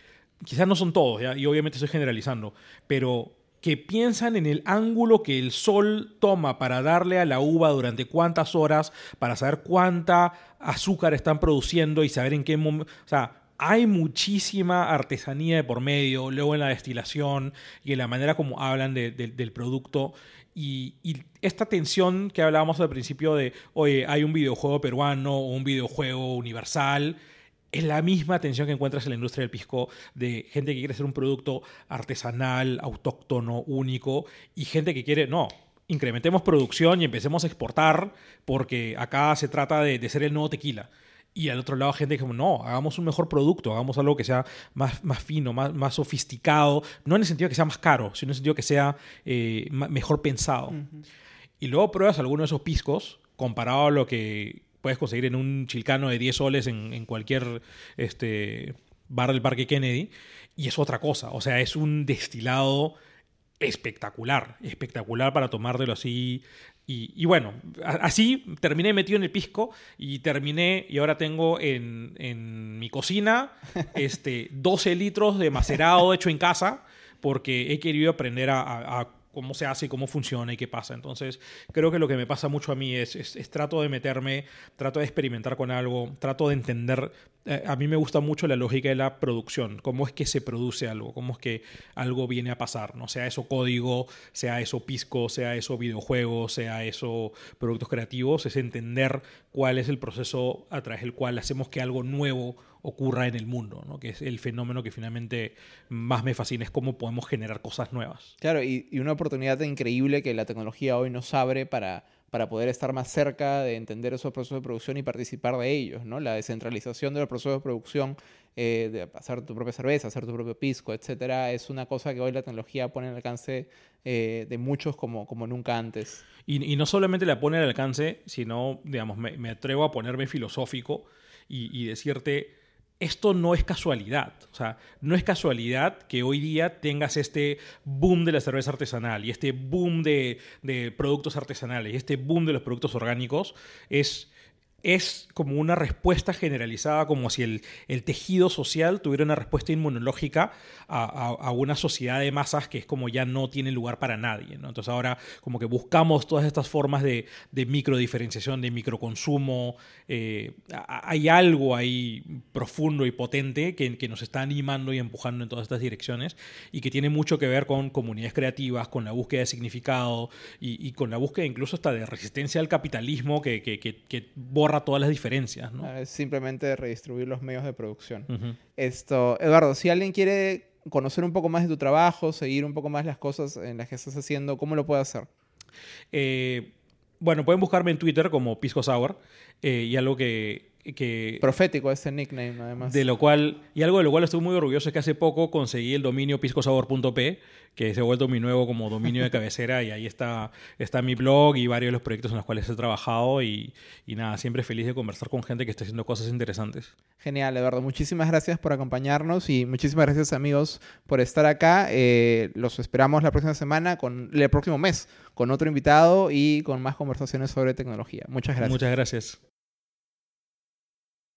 quizás no son todos, y obviamente estoy generalizando, pero que piensan en el ángulo que el sol toma para darle a la uva durante cuántas horas, para saber cuánta azúcar están produciendo y saber en qué momento... O sea, hay muchísima artesanía de por medio, luego en la destilación y en la manera como hablan de- de- del producto. Y, y esta tensión que hablábamos al principio de, oye, hay un videojuego peruano o un videojuego universal, es la misma tensión que encuentras en la industria del pisco de gente que quiere hacer un producto artesanal, autóctono, único, y gente que quiere, no, incrementemos producción y empecemos a exportar porque acá se trata de, de ser el nuevo tequila. Y al otro lado gente que no, hagamos un mejor producto, hagamos algo que sea más, más fino, más, más sofisticado, no en el sentido que sea más caro, sino en el sentido de que sea eh, mejor pensado. Y luego pruebas alguno de esos piscos comparado a lo que puedes conseguir en un chilcano de 10 soles en, en cualquier este, bar del Parque Kennedy. Y es otra cosa. O sea, es un destilado espectacular. Espectacular para tomártelo así. Y, y bueno, así terminé metido en el pisco y terminé, y ahora tengo en, en mi cocina este, 12 litros de macerado hecho en casa porque he querido aprender a, a- a cómo se hace, y cómo funciona y qué pasa. Entonces, creo que lo que me pasa mucho a mí es, es- es trato de meterme, trato de experimentar con algo, trato de entender. Eh, a mí me gusta mucho la lógica de la producción, cómo es que se produce algo, cómo es que algo viene a pasar, ¿no? Sea eso código, sea eso pisco, sea eso videojuego, sea eso productos creativos, es entender cuál es el proceso a través del cual hacemos que algo nuevo ocurra en el mundo, ¿no? que es el fenómeno que finalmente más me fascina, es cómo podemos generar cosas nuevas. Claro, y, y una oportunidad increíble que la tecnología hoy nos abre para, para poder estar más cerca de entender esos procesos de producción y participar de ellos, ¿no? La descentralización de los procesos de producción, eh, de hacer tu propia cerveza, hacer tu propio pisco, etcétera, es una cosa que hoy la tecnología pone al alcance eh, de muchos como, como nunca antes. Y, no solamente la pone al alcance, sino, digamos, me, atrevo a ponerme filosófico y decirte, esto no es casualidad. O sea, no es casualidad que hoy día tengas este boom de la cerveza artesanal y este boom de, productos artesanales y este boom de los productos orgánicos. Es, es como una respuesta generalizada, como si el, el tejido social tuviera una respuesta inmunológica a, a- una sociedad de masas que es como ya no tiene lugar para nadie. ¿no? Entonces ahora como que buscamos todas estas formas de, de microdiferenciación, de microconsumo. eh, hay algo ahí profundo y potente que, que nos está animando y empujando en todas estas direcciones y que tiene mucho que ver con comunidades creativas, con la búsqueda de significado y, y con la búsqueda incluso hasta de resistencia al capitalismo que, que- que- que todas las diferencias. ¿no? Es simplemente redistribuir los medios de producción. Esto, Eduardo, si alguien quiere conocer un poco más de tu trabajo, seguir un poco más las cosas en las que estás haciendo, ¿cómo lo puede hacer? Eh, bueno, pueden buscarme en Twitter como Pisco Sour eh, y algo que, que Profético ese nickname, además. de lo cual y algo de lo cual estoy muy orgulloso es que hace poco conseguí el dominio piscosour.p que se ha vuelto mi nuevo como dominio de cabecera y ahí está está mi blog y varios de los proyectos en los cuales he trabajado y, y nada siempre feliz de conversar con gente que está haciendo cosas interesantes Genial, Eduardo. Muchísimas gracias por acompañarnos y muchísimas gracias, amigos, por estar acá. Eh, los esperamos la próxima semana, con el próximo mes, con otro invitado y con más conversaciones sobre tecnología. Muchas gracias. muchas gracias